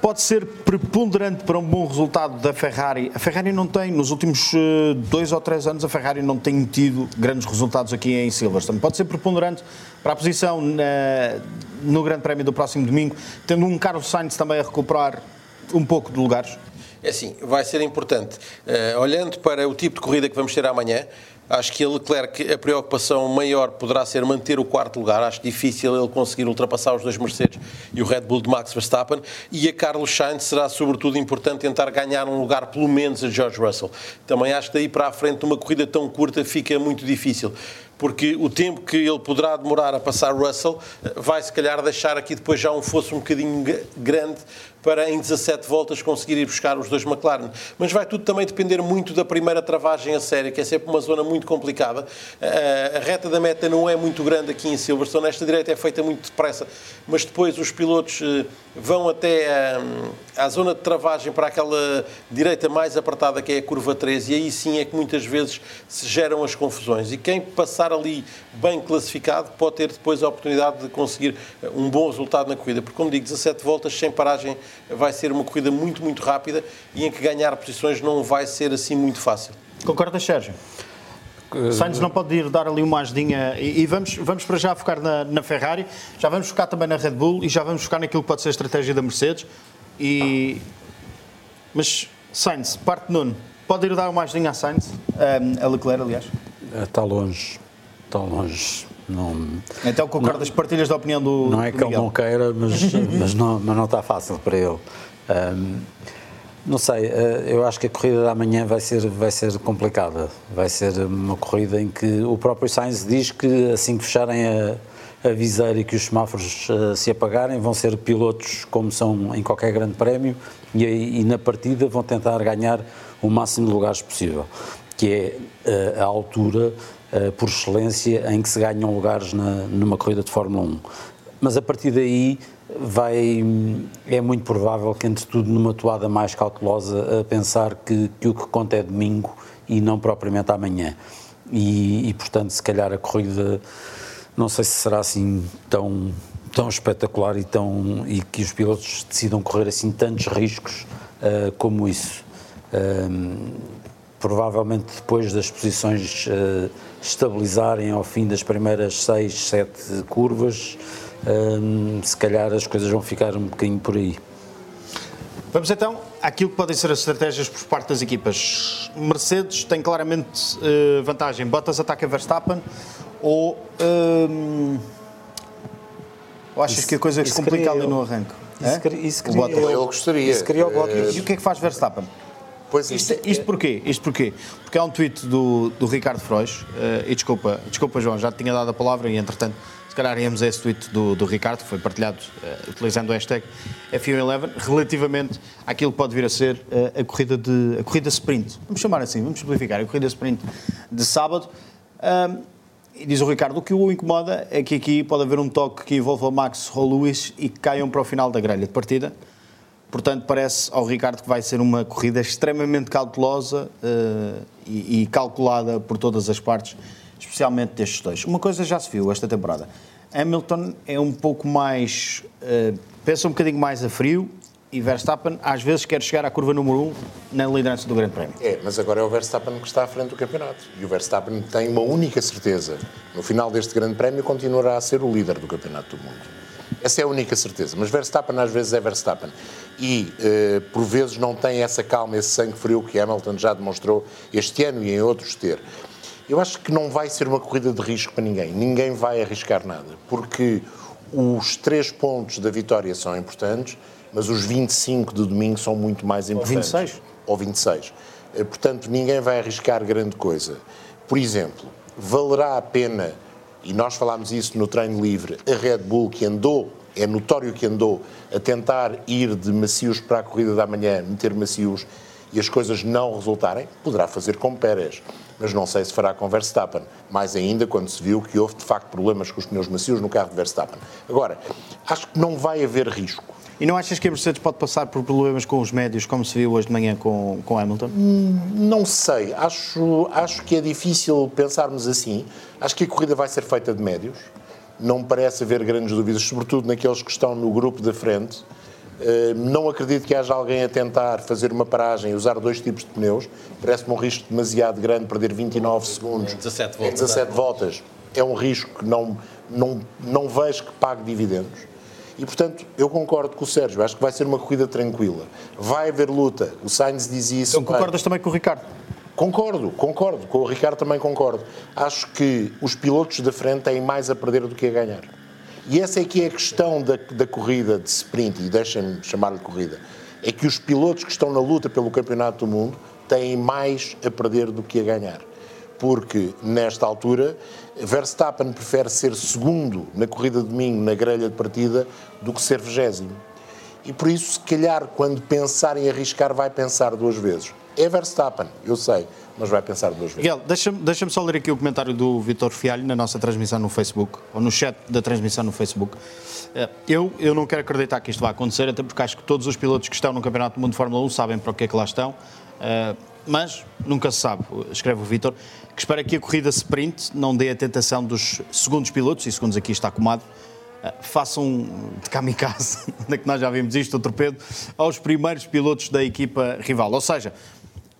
[SPEAKER 1] pode ser preponderante para um bom resultado da Ferrari. A Ferrari não tem, nos últimos uh, dois ou três anos, a Ferrari não tem tido grandes resultados aqui em Silverstone. Pode ser preponderante para a posição na, no Grande Prémio do próximo domingo, tendo um Carlos Sainz também a recuperar um pouco de lugares.
[SPEAKER 2] É assim, vai ser importante. Uh, olhando para o tipo de corrida que vamos ter amanhã, Acho que a Leclerc, a preocupação maior poderá ser manter o quarto lugar. Acho difícil ele conseguir ultrapassar os dois Mercedes e o Red Bull de Max Verstappen. E a Carlos Sainz será, sobretudo, importante tentar ganhar um lugar, pelo menos, a George Russell. Também acho que daí para a frente, uma corrida tão curta fica muito difícil porque o tempo que ele poderá demorar a passar Russell vai se calhar deixar aqui depois já um fosso um bocadinho grande para em 17 voltas conseguir ir buscar os dois McLaren. Mas vai tudo também depender muito da primeira travagem a sério, que é sempre uma zona muito complicada. A reta da meta não é muito grande aqui em Silverstone, esta direita é feita muito depressa, mas depois os pilotos eh, vão até à zona de travagem para aquela direita mais apertada que é a curva 13 e aí sim é que muitas vezes se geram as confusões. E quem passar ali bem classificado pode ter depois a oportunidade de conseguir eh, um bom resultado na corrida, porque como digo, 17 voltas sem paragem vai ser uma corrida muito, muito rápida e em que ganhar posições não vai ser assim muito fácil.
[SPEAKER 1] Concordas, Sérgio? Sainz não pode ir dar ali uma ajudinha e, e, vamos, vamos para já focar na, na, Ferrari, já vamos focar também na Red Bull e já vamos focar naquilo que pode ser a estratégia da Mercedes. E... Mas Sainz, parte Nuno, pode ir dar uma ajudinha a Sainz, um, a Leclerc, aliás?
[SPEAKER 5] Está longe, está longe. Não,
[SPEAKER 1] então concordas, não, partilhas da opinião do
[SPEAKER 5] Não é que ele não queira, mas, mas, não, mas não está fácil para ele. Um, não sei, eh, eu acho que a corrida da manhã vai ser, vai ser complicada. Vai ser uma corrida em que o próprio Sainz diz que assim que fecharem a, a viseira e que os semáforos uh, se apagarem, vão ser pilotos como são em qualquer grande prémio e, e na partida vão tentar ganhar o máximo de lugares possível, que é uh, a altura por excelência em que se ganham lugares na, numa corrida de Fórmula 1. Mas a partir daí vai, é muito provável que, entre tudo, numa toada mais cautelosa, a pensar que, que o que conta é domingo e não propriamente amanhã. E, e, portanto, se calhar a corrida, não sei se será assim tão, tão espetacular e, tão, e que os pilotos decidam correr assim tantos riscos uh, como isso. Uh, provavelmente depois das posições uh, estabilizarem ao fim das primeiras seis, sete curvas, se calhar as coisas vão ficar um bocadinho por aí.
[SPEAKER 1] Vamos então àquilo que podem ser as estratégias por parte das equipas. Mercedes tem claramente uh, vantagem. Bottas ataca Verstappen ou, uh, ou achas isso, que a coisa se complica ali no arranque?
[SPEAKER 5] Isso, é? isso queria,
[SPEAKER 4] eu, eu gostaria.
[SPEAKER 5] Isso queria o Bottas.
[SPEAKER 1] E o que é que faz Verstappen?
[SPEAKER 4] Pois
[SPEAKER 1] isto, isto porquê? Isto porquê? Porque há um tweet do, do Ricardo Frois, uh, e desculpa, desculpa João, já te tinha dado a palavra e entretanto se calhar íamos a esse tweet do, do Ricardo, que foi partilhado uh, utilizando o hashtag F11, relativamente àquilo que pode vir a ser uh, a, corrida de, a corrida sprint. Vamos chamar assim, vamos simplificar, a corrida sprint de sábado. e diz o Ricardo, o que o incomoda é que aqui pode haver um toque que envolva Max ou Lewis e que caiam para o final da grelha de partida. Portanto, parece ao Ricardo que vai ser uma corrida extremamente cautelosa uh, e, e calculada por todas as partes especialmente destes dois. Uma coisa já se viu esta temporada. Hamilton é um pouco mais. Uh, pensa um bocadinho mais a frio e Verstappen às vezes quer chegar à curva número 1 um na liderança do Grande Prémio.
[SPEAKER 4] É, mas agora é o Verstappen que está à frente do campeonato. E o Verstappen tem uma única certeza: no final deste Grande Prémio continuará a ser o líder do campeonato do mundo. Essa é a única certeza. Mas Verstappen às vezes é Verstappen. E uh, por vezes não tem essa calma, esse sangue frio que Hamilton já demonstrou este ano e em outros ter. Eu acho que não vai ser uma corrida de risco para ninguém. Ninguém vai arriscar nada, porque os três pontos da vitória são importantes, mas os 25 de domingo são muito mais importantes.
[SPEAKER 1] Ou 26.
[SPEAKER 4] Ou 26. Eh, portanto, ninguém vai arriscar grande coisa. Por exemplo, valerá a pena, e nós falámos isso no treino livre, a Red Bull que andou, é notório que andou, a tentar ir de macios para a corrida da manhã, meter macios, e as coisas não resultarem, poderá fazer com Pérez mas não sei se fará com Verstappen. Mais ainda quando se viu que houve de facto problemas com os pneus macios no carro de Verstappen. Agora, acho que não vai haver risco.
[SPEAKER 1] E não achas que a Mercedes pode passar por problemas com os médios, como se viu hoje de manhã com, com Hamilton?
[SPEAKER 4] Não sei. Acho, acho que é difícil pensarmos assim. Acho que a corrida vai ser feita de médios. Não me parece haver grandes dúvidas, sobretudo naqueles que estão no grupo da frente. Eh, não acredito que haja alguém a tentar fazer uma paragem e usar dois tipos de pneus. Parece-me um risco demasiado grande perder 29 segundos.
[SPEAKER 2] 17 voltas.
[SPEAKER 4] 17 voltas. É um risco que não, não, não vejo que pague dividendos. E, portanto, eu concordo com o Sérgio. Acho que vai ser uma corrida tranquila. Vai haver luta. O Sainz diz isso.
[SPEAKER 1] Então concordas também com o Ricardo?
[SPEAKER 4] Concordo, concordo. Com o Ricardo também concordo. Acho que os pilotos da frente têm mais a perder do que a ganhar. E essa é que é a questão da, da corrida de sprint, e deixem-me chamar-lhe corrida, é que os pilotos que estão na luta pelo Campeonato do Mundo têm mais a perder do que a ganhar. Porque, nesta altura, Verstappen prefere ser segundo na corrida de domingo, na grelha de partida, do que ser vigésimo. E por isso, se calhar, quando pensar em arriscar, vai pensar duas vezes. É Verstappen, eu sei, mas vai pensar duas vezes.
[SPEAKER 1] Miguel, deixa-me deixa só ler aqui o comentário do Vitor Fialho na nossa transmissão no Facebook, ou no chat da transmissão no Facebook. Eh, eu, eu não quero acreditar que isto vai acontecer, até porque acho que todos os pilotos que estão no Campeonato do Mundo de Fórmula 1 sabem para o que é que lá estão, eh, mas nunca se sabe, escreve o Vitor, que espera que a corrida sprint não dê a tentação dos segundos pilotos, e segundos aqui está acumado, eh, façam de kamikaze, onde é que nós já vimos isto, o torpedo, aos primeiros pilotos da equipa rival. Ou seja,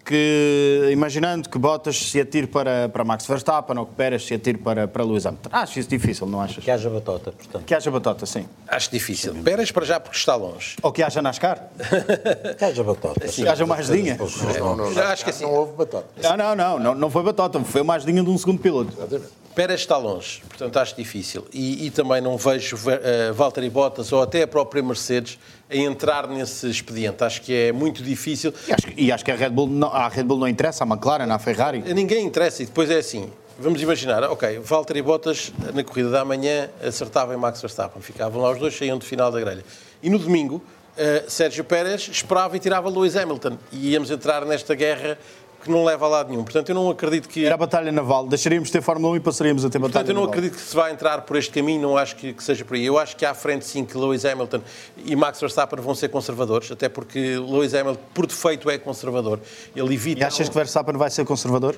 [SPEAKER 1] que, imaginando que Bottas se atire para, para Max Verstappen ou que Pérez se atire para, para Lewis Hamilton. Acho isso difícil, não achas?
[SPEAKER 5] Que haja batota, portanto.
[SPEAKER 1] Que haja batota, sim.
[SPEAKER 2] Acho difícil. Sim. Pérez para já porque está longe.
[SPEAKER 1] Ou que haja NASCAR.
[SPEAKER 5] que haja batota.
[SPEAKER 1] Sim. Que haja mais linha.
[SPEAKER 4] Não, não, não, acho que assim. Não houve batota.
[SPEAKER 1] Não, não, não, não, não foi batota, foi mais linha de um segundo piloto.
[SPEAKER 2] Exatamente. Pérez está longe, portanto acho difícil. E, e também não vejo uh, Valtteri Bottas ou até a própria Mercedes a entrar nesse expediente. Acho que é muito difícil.
[SPEAKER 1] E acho, e acho que a Red Bull não, a Red Bull não interessa, a McLaren, a Ferrari.
[SPEAKER 2] A ninguém interessa. E depois é assim, vamos imaginar, ok, Valtteri Bottas na corrida da manhã acertava em Max Verstappen, ficavam lá os dois, saíam de final da grelha. E no domingo, uh, Sérgio Pérez esperava e tirava Lewis Hamilton. E íamos entrar nesta guerra que não leva a lado nenhum. Portanto, eu não acredito que...
[SPEAKER 1] Era a batalha naval. Deixaríamos de ter Fórmula 1 e passaríamos a ter batalha
[SPEAKER 2] Portanto, eu não
[SPEAKER 1] naval.
[SPEAKER 2] acredito que se vá entrar por este caminho, não acho que, que, seja por aí. Eu acho que à frente, sim, que Lewis Hamilton e Max Verstappen vão ser conservadores, até porque Lewis Hamilton, por defeito, é conservador. Ele evita...
[SPEAKER 1] E achas que Verstappen vai ser conservador?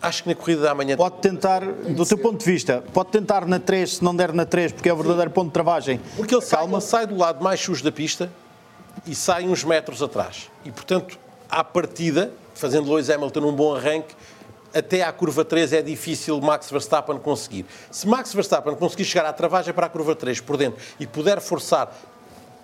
[SPEAKER 2] Acho que na corrida da manhã...
[SPEAKER 1] Pode tentar, do teu ponto de vista, pode tentar na 3, se não der na 3, porque é o verdadeiro ponto de travagem.
[SPEAKER 2] Porque ele sai, ele sai do lado mais sujo da pista e sai uns metros atrás. E, portanto, à partida, fazendo Lewis Hamilton um bom arranque, até à curva 3 é difícil Max Verstappen conseguir. Se Max Verstappen conseguir chegar à travagem para a curva 3 por dentro e puder forçar,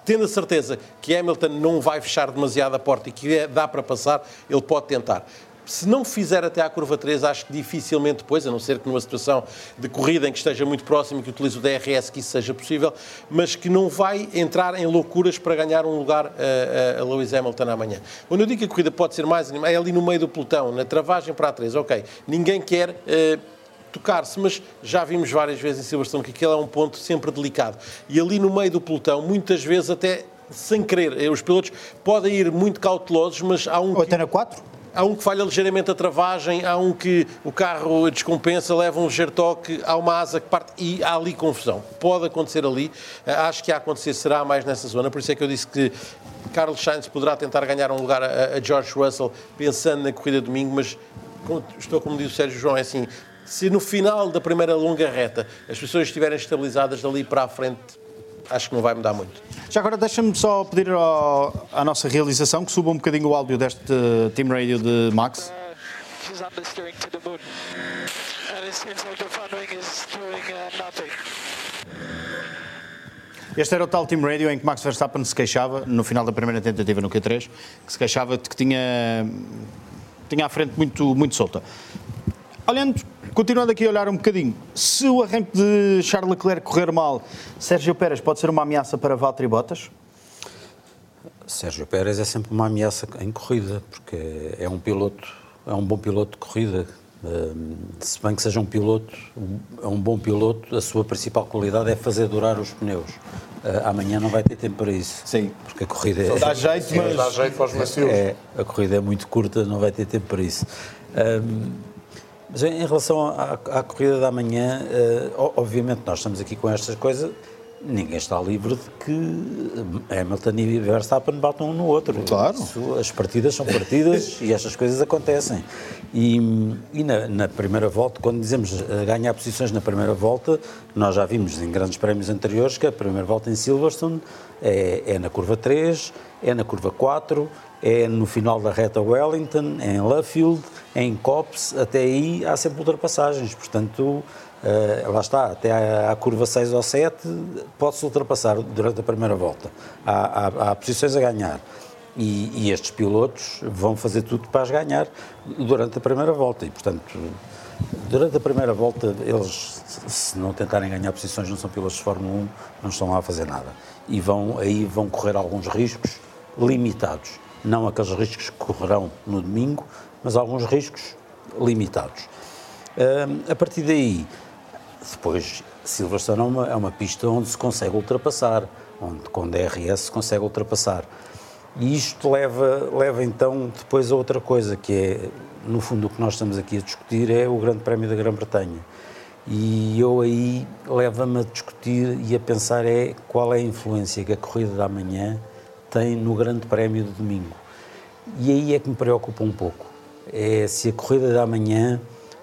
[SPEAKER 2] tendo a certeza que Hamilton não vai fechar demasiado a porta e que dá para passar, ele pode tentar. Se não fizer até à curva 3, acho que dificilmente depois, a não ser que numa situação de corrida em que esteja muito próximo e que utilize o DRS, que isso seja possível, mas que não vai entrar em loucuras para ganhar um lugar a, a, a Lewis Hamilton amanhã. Quando eu digo que a corrida pode ser mais animada, é ali no meio do pelotão, na travagem para a 3, ok. Ninguém quer. Uh, tocar-se, mas já vimos várias vezes em Silverstone que aquele é um ponto sempre delicado. E ali no meio do pelotão, muitas vezes até sem querer, eh, os pilotos podem ir muito cautelosos, mas há um.
[SPEAKER 1] Ou até na 4?
[SPEAKER 2] Há um que falha ligeiramente a travagem, há um que o carro descompensa, leva um ligeiro toque, há uma asa que parte e há ali confusão. Pode acontecer ali. Eh, acho que a acontecer será mais nessa zona. Por isso é que eu disse que Carlos Sainz poderá tentar ganhar um lugar a, a George Russell pensando na corrida de domingo, mas estou como diz o Sérgio João, é assim, se no final da primeira longa reta as pessoas estiverem estabilizadas dali para a frente, acho que não vai mudar muito.
[SPEAKER 1] Já agora deixa-me só pedir ao, à nossa realização que suba um bocadinho o áudio deste Team Radio de Max. Este era o tal Team Radio em que Max Verstappen se queixava, no final da primeira tentativa no Q3, que se queixava de que tinha, tinha a frente muito, muito solta. Olhando, continuando aqui a olhar um bocadinho, se o arranque de Charles Leclerc correr mal, Sérgio Pérez pode ser uma ameaça para Valtteri Bottas?
[SPEAKER 5] Sérgio Pérez é sempre uma ameaça em corrida, porque é um piloto, é um bom piloto de corrida. Se bem que seja um piloto, é um bom piloto, a sua principal qualidade é fazer durar os pneus. Amanhã não vai ter tempo para isso.
[SPEAKER 1] Sim.
[SPEAKER 5] Porque a corrida é.
[SPEAKER 1] Dá jeito, mas.
[SPEAKER 4] Dá jeito para os macios.
[SPEAKER 5] É, a corrida é muito curta, não vai ter tempo para isso. Um, mas em relação à, à corrida da manhã, uh, obviamente nós estamos aqui com estas coisas, ninguém está livre de que Hamilton e Verstappen batam um no outro.
[SPEAKER 1] Claro.
[SPEAKER 5] Isso, as partidas são partidas e estas coisas acontecem. E, e na, na, primeira volta, quando dizemos ganhar posições na primeira volta, nós já vimos em grandes prémios anteriores que a primeira volta em Silverstone é, é na curva 3, é na curva 4, é no final da reta Wellington, em Luffield, em Copse, até aí há sempre ultrapassagens, portanto, uh, lá está, até à, à, curva 6 ou 7 pode-se ultrapassar durante a primeira volta, há, há, há posições a ganhar. E, e, estes pilotos vão fazer tudo para as ganhar durante a primeira volta e, portanto, durante a primeira volta eles, se não tentarem ganhar posições, não são pilotos de Fórmula 1, não estão lá a fazer nada. E vão, aí vão correr alguns riscos limitados não aqueles riscos que correrão no domingo, mas alguns riscos limitados. A partir daí, depois, Silverstone é uma, é uma pista onde se consegue ultrapassar, onde com DRS se consegue ultrapassar. E isto leva, leva então depois a outra coisa, que é, no fundo, o que nós estamos aqui a discutir é o Grande Prémio da Grã-Bretanha. E eu aí leva-me a discutir e a pensar é qual é a influência que a corrida da manhã tem no Grande Prémio de domingo. E aí é que me preocupa um pouco. É se a corrida da manhã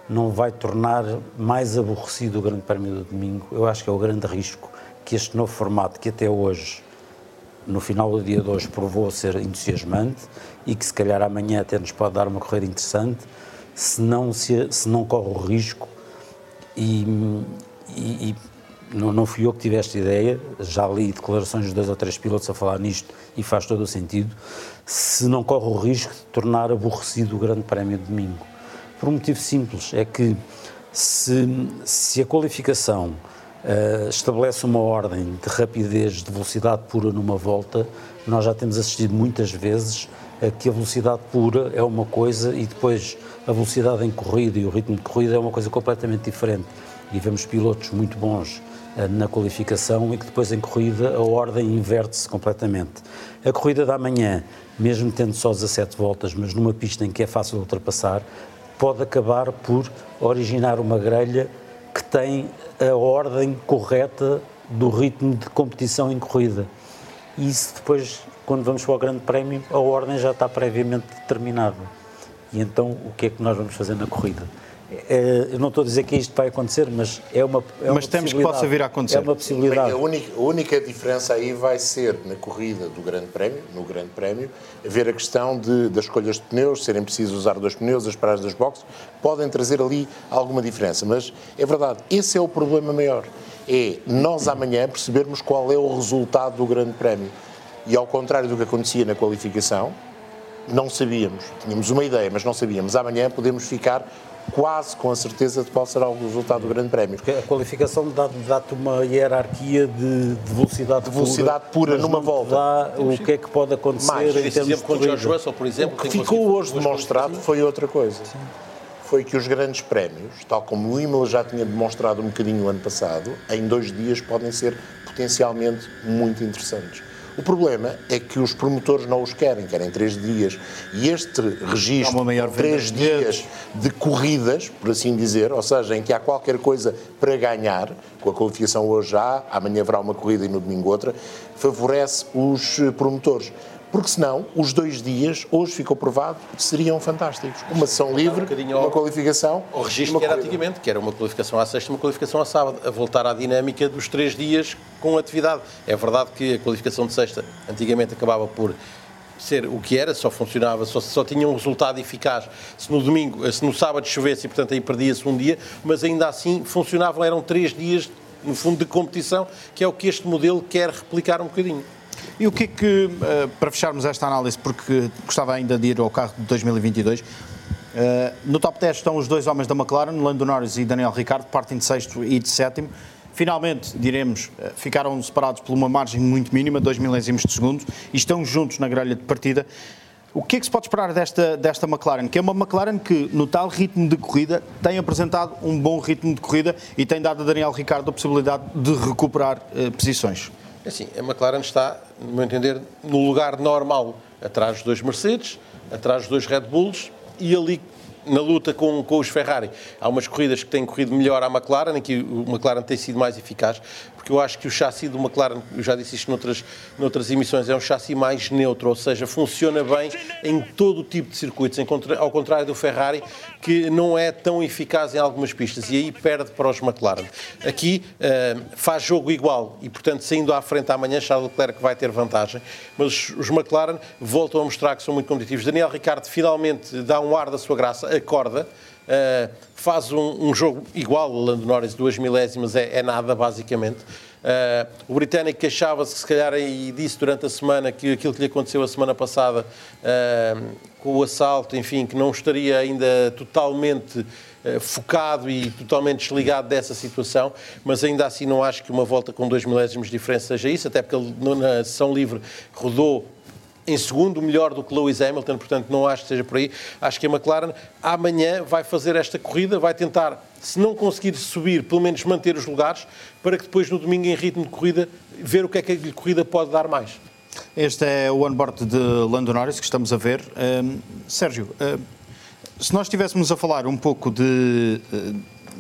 [SPEAKER 5] não vai tornar mais aborrecido o Grande Prémio do domingo. Eu acho que é o grande risco que este novo formato, que até hoje, no final do dia de hoje, provou ser entusiasmante e que se calhar amanhã até nos pode dar uma corrida interessante, se não, se, se não corre o risco e, e, e não, não fui eu que tive esta ideia, já li declarações de dois ou três pilotos a falar nisto e faz todo o sentido, se não corre o risco de tornar aborrecido o Grande Prémio de domingo. Por um motivo simples, é que se, se a qualificação uh, estabelece uma ordem de rapidez, de velocidade pura numa volta, nós já temos assistido muitas vezes eh, que a velocidade pura é uma coisa e depois a velocidade em corrida e o ritmo de corrida é uma coisa completamente diferente. E vemos pilotos muito bons na qualificação e que depois em corrida a ordem inverte-se completamente. A corrida da manhã, mesmo tendo só 17 voltas, mas numa pista em que é fácil ultrapassar, pode acabar por originar uma grelha que tem a ordem correta do ritmo de competição em corrida. E isso depois, quando vamos para o Grande Prémio, a ordem já está previamente determinada. E então, o que é que nós vamos fazer na corrida? É, eu não estou a dizer que isto vai acontecer, mas é uma é
[SPEAKER 1] Mas
[SPEAKER 5] uma
[SPEAKER 1] temos que possa vir a acontecer.
[SPEAKER 5] É uma possibilidade.
[SPEAKER 4] Bem, a, única, a única diferença aí vai ser na corrida do Grande Prémio, no Grande Prémio, haver a questão de, das escolhas de pneus, serem precisos usar dois pneus, as paradas das boxes, podem trazer ali alguma diferença. Mas é verdade, esse é o problema maior. É nós amanhã percebermos qual é o resultado do Grande Prémio. E ao contrário do que acontecia na qualificação, não sabíamos. Tínhamos uma ideia, mas não sabíamos. Amanhã podemos ficar quase com a certeza de qual será o resultado do Grande Prémio.
[SPEAKER 5] Porque a qualificação dá-te dá uma hierarquia de, de velocidade,
[SPEAKER 4] de velocidade pura, numa volta.
[SPEAKER 5] Dá o que é que pode acontecer
[SPEAKER 4] Mais,
[SPEAKER 5] em
[SPEAKER 2] Esse
[SPEAKER 5] termos de
[SPEAKER 2] George. Russell, por exemplo,
[SPEAKER 4] O que ficou hoje demonstrado foi outra coisa. Foi que os grandes prémios, tal como o Imola já tinha demonstrado um bocadinho o ano passado, em dois dias podem ser potencialmente muito interessantes. O problema é que os promotores não os querem, querem três dias. E este registro, três dias de corridas, por assim dizer, ou seja, em que há qualquer coisa para ganhar, com a qualificação hoje há, amanhã haverá uma corrida e no domingo outra, favorece os promotores. Porque senão, os dois dias, hoje ficou provado, seriam fantásticos. Uma sessão livre,
[SPEAKER 2] bocadinho
[SPEAKER 4] uma qualificação.
[SPEAKER 2] O registro que era
[SPEAKER 4] corrida.
[SPEAKER 2] antigamente, que era uma qualificação à sexta e uma qualificação à sábado, a voltar à dinâmica dos três dias com atividade. É verdade que a qualificação de sexta antigamente acabava por ser o que era, só funcionava, só, só tinha um resultado eficaz se no domingo, se no sábado chovesse e portanto aí perdia-se um dia, mas ainda assim funcionavam, eram três dias no fundo de competição, que é o que este modelo quer replicar um bocadinho.
[SPEAKER 1] E o que é que, eh, para fecharmos esta análise, porque gostava ainda de ir ao carro de 2022, eh, no top 10 estão os dois homens da McLaren, Lando Norris e Daniel Ricciardo, partem de sexto e de sétimo. Finalmente, diremos, eh, ficaram separados por uma margem muito mínima, 2 milésimos de segundo, e estão juntos na grelha de partida. O que é que se pode esperar desta, desta McLaren? Que é uma McLaren que, no tal ritmo de corrida, tem apresentado um bom ritmo de corrida e tem dado a Daniel Ricciardo a possibilidade de recuperar eh, posições.
[SPEAKER 2] Assim, a McLaren está, no meu entender, no lugar normal, atrás dos dois Mercedes, atrás dos dois Red Bulls e ali na luta com, com os Ferrari. Há umas corridas que têm corrido melhor à McLaren, em que o McLaren tem sido mais eficaz, porque eu acho que o chassi do McLaren, eu já disse isto noutras, noutras emissões, é um chassi mais neutro, ou seja, funciona bem em todo o tipo de circuitos, ao contrário do Ferrari, que não é tão eficaz em algumas pistas, e aí perde para os McLaren. Aqui eh, faz jogo igual, e portanto, saindo à frente amanhã, Charles Leclerc vai ter vantagem, mas os McLaren voltam a mostrar que são muito competitivos. Daniel Ricciardo finalmente dá um ar da sua graça, acorda, Uh, faz um, um jogo igual, o Lando Norris, duas milésimas é, é nada, basicamente. Uh, o britânico queixava-se, se calhar, e disse durante a semana que aquilo que lhe aconteceu a semana passada uh, com o assalto, enfim, que não estaria ainda totalmente focado e totalmente desligado dessa situação, mas ainda assim não acho que uma volta com dois milésimos de diferença seja isso, até porque ele na sessão livre rodou em segundo, melhor do que Lewis Hamilton, portanto não acho que seja por aí. Acho que a McLaren amanhã vai fazer esta corrida, vai tentar, se não conseguir subir, pelo menos manter os lugares, para que depois no domingo em ritmo de corrida, ver o que é que a corrida pode dar mais.
[SPEAKER 1] Este é o onboard de Lando Norris que estamos a ver. Hum, Sérgio, hum, se nós estivéssemos a falar um pouco de,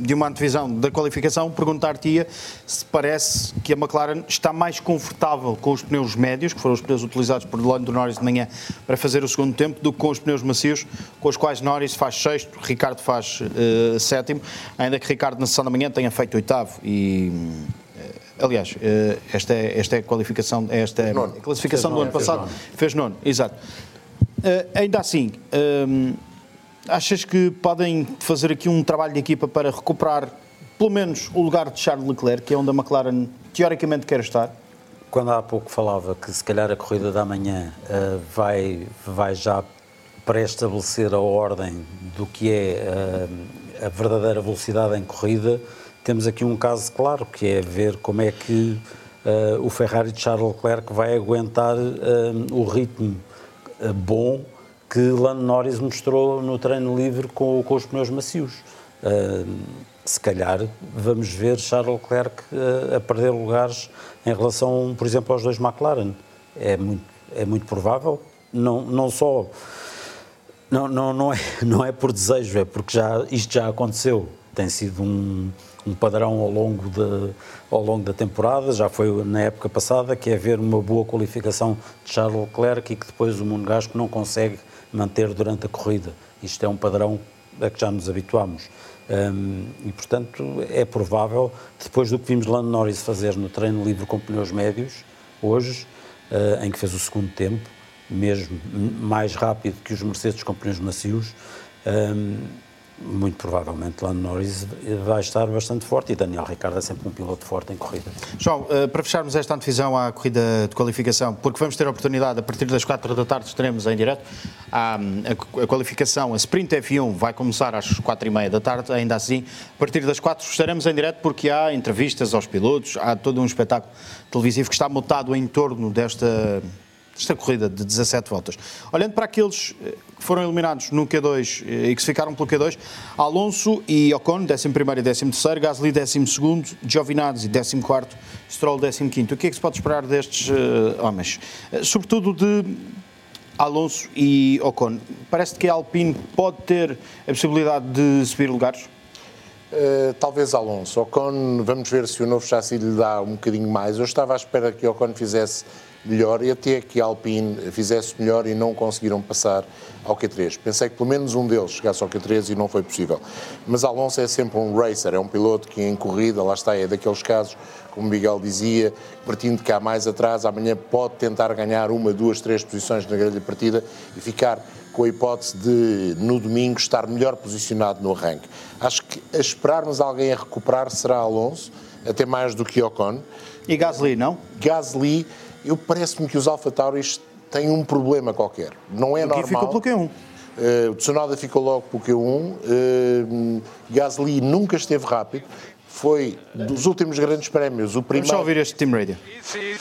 [SPEAKER 1] de uma antevisão da qualificação, perguntar-te-ia se parece que a McLaren está mais confortável com os pneus médios, que foram os pneus utilizados por Lando Norris de manhã para fazer o segundo tempo, do que com os pneus macios, com os quais Norris faz sexto, Ricardo faz eh, sétimo, ainda que Ricardo na sessão da manhã tenha feito oitavo e... eh, Aliás, eh, esta é, esta é a qualificação, esta é
[SPEAKER 4] nono.
[SPEAKER 1] classificação
[SPEAKER 5] Fez
[SPEAKER 1] do ano
[SPEAKER 5] fez
[SPEAKER 1] passado.
[SPEAKER 5] nono.
[SPEAKER 1] Fez nono, exato. Ainda assim, hum, achas que podem fazer aqui um trabalho de equipa para recuperar pelo menos o lugar de Charles Leclerc, que é onde a McLaren teoricamente quer estar?
[SPEAKER 5] Quando há pouco falava que se calhar a corrida da manhã eh, vai, vai já pré-estabelecer a ordem do que é eh, a verdadeira velocidade em corrida, temos aqui um caso claro, que é ver como é que eh, o Ferrari de Charles Leclerc vai aguentar o ritmo bom que Lando Norris mostrou no treino livre com, com os pneus macios. Uh, se calhar vamos ver Charles Leclerc uh, a perder lugares em relação, por exemplo, aos dois McLaren. É muito, é muito provável, não, não só. Não, não, não, é, não é por desejo, é porque já, isto já aconteceu. Tem sido um, um padrão ao longo, de, ao longo da temporada, já foi na época passada, que é ver uma boa qualificação de Charles Leclerc e que depois o Monegasco não consegue manter durante a corrida. Isto é um padrão a que já nos habituamos. Um, e, portanto, é provável, depois do que vimos Lando Norris fazer no treino livre com pneus médios, hoje, uh, em que fez o segundo tempo, mesmo mais rápido que os Mercedes com pneus macios, um, muito provavelmente Lando Norris vai estar bastante forte e Daniel Ricciardo é sempre um piloto forte em corrida.
[SPEAKER 1] João, eh, para fecharmos esta antevisão à corrida de qualificação, porque vamos ter a oportunidade, a partir das 4 da tarde estaremos em direto, a, a, a qualificação, a Sprint F1 vai começar às 4 e meia da tarde, ainda assim, a partir das 4 estaremos em direto porque há entrevistas aos pilotos, há todo um espetáculo televisivo que está montado em torno desta esta corrida de 17 voltas. Olhando para aqueles eh, que foram eliminados no Q2 eh, e que se ficaram pelo Q2, Alonso e Ocon, 11 e 13, Gasly 12, Giovinazzi 14, Stroll 15. O que é que se pode esperar destes uh, homens? Sobretudo de Alonso e Ocon. Parece que a Alpine pode ter a possibilidade de subir lugares?
[SPEAKER 4] Uh, talvez Alonso. Ocon, vamos ver se o novo chassi lhe dá um bocadinho mais. Eu estava à espera que Ocon fizesse melhor e até que a Alpine fizesse melhor e não conseguiram passar ao Q3. Pensei que pelo menos um deles chegasse ao Q3 e não foi possível. Mas Alonso é sempre um racer, é um piloto que em corrida, lá está, é daqueles casos, como Miguel dizia, partindo cá mais atrás, amanhã pode tentar ganhar uma, duas, três posições na grande partida e ficar com a hipótese de, no domingo, estar melhor posicionado no arranque. Acho que a esperarmos alguém a recuperar será Alonso, até mais do que Ocon.
[SPEAKER 1] E Gasly, não?
[SPEAKER 4] Gasly eu parece-me que os Alfa Tauris têm um problema qualquer. Não é normal.
[SPEAKER 1] ficou pelo Q1.
[SPEAKER 4] Uh, o Tsunoda ficou logo pelo Q1. Uh, Gasly nunca esteve rápido. Foi dos últimos grandes prémios o primeiro.
[SPEAKER 1] Vamos só ouvir este Team Radio. Sim.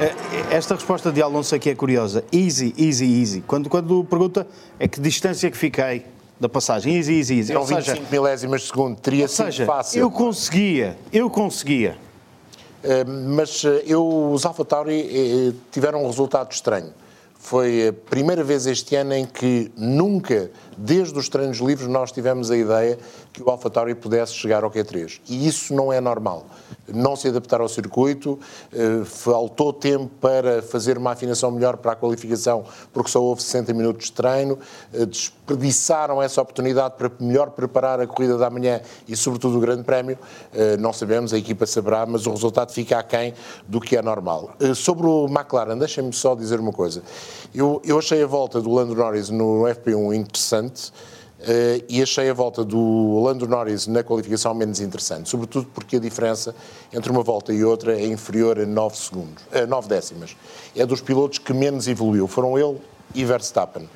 [SPEAKER 1] Eh, esta resposta de Alonso aqui é curiosa. Easy, easy, easy. Quando, quando pergunta é que distância que fiquei da passagem. Easy, easy, easy.
[SPEAKER 4] São 25 seja, milésimas de segundo. Teria sido seja, fácil.
[SPEAKER 1] Eu conseguia, eu conseguia
[SPEAKER 4] eh, mas eh, eu, os AlphaTauri eh, tiveram um resultado estranho. Foi a primeira vez este ano em que nunca, desde os treinos livres, nós tivemos a ideia que o AlphaTauri pudesse chegar ao Q3. E isso não é normal não se adaptar ao circuito, eh, faltou tempo para fazer uma afinação melhor para a qualificação, porque só houve 60 minutos de treino, eh, desperdiçaram essa oportunidade para melhor preparar a corrida da manhã e, sobretudo, o Grande Prémio. Eh, não sabemos, a equipa saberá, mas o resultado fica aquém do que é normal. Sobre o McLaren, deixem-me só dizer uma coisa. Eu, eu achei a volta do Lando Norris no FP1 interessante. Uh, e achei a volta do Lando Norris na qualificação menos interessante, sobretudo porque a diferença entre uma volta e outra é inferior a 9 segundos, a 9 décimas. É dos pilotos que menos evoluiu, foram ele e Verstappen.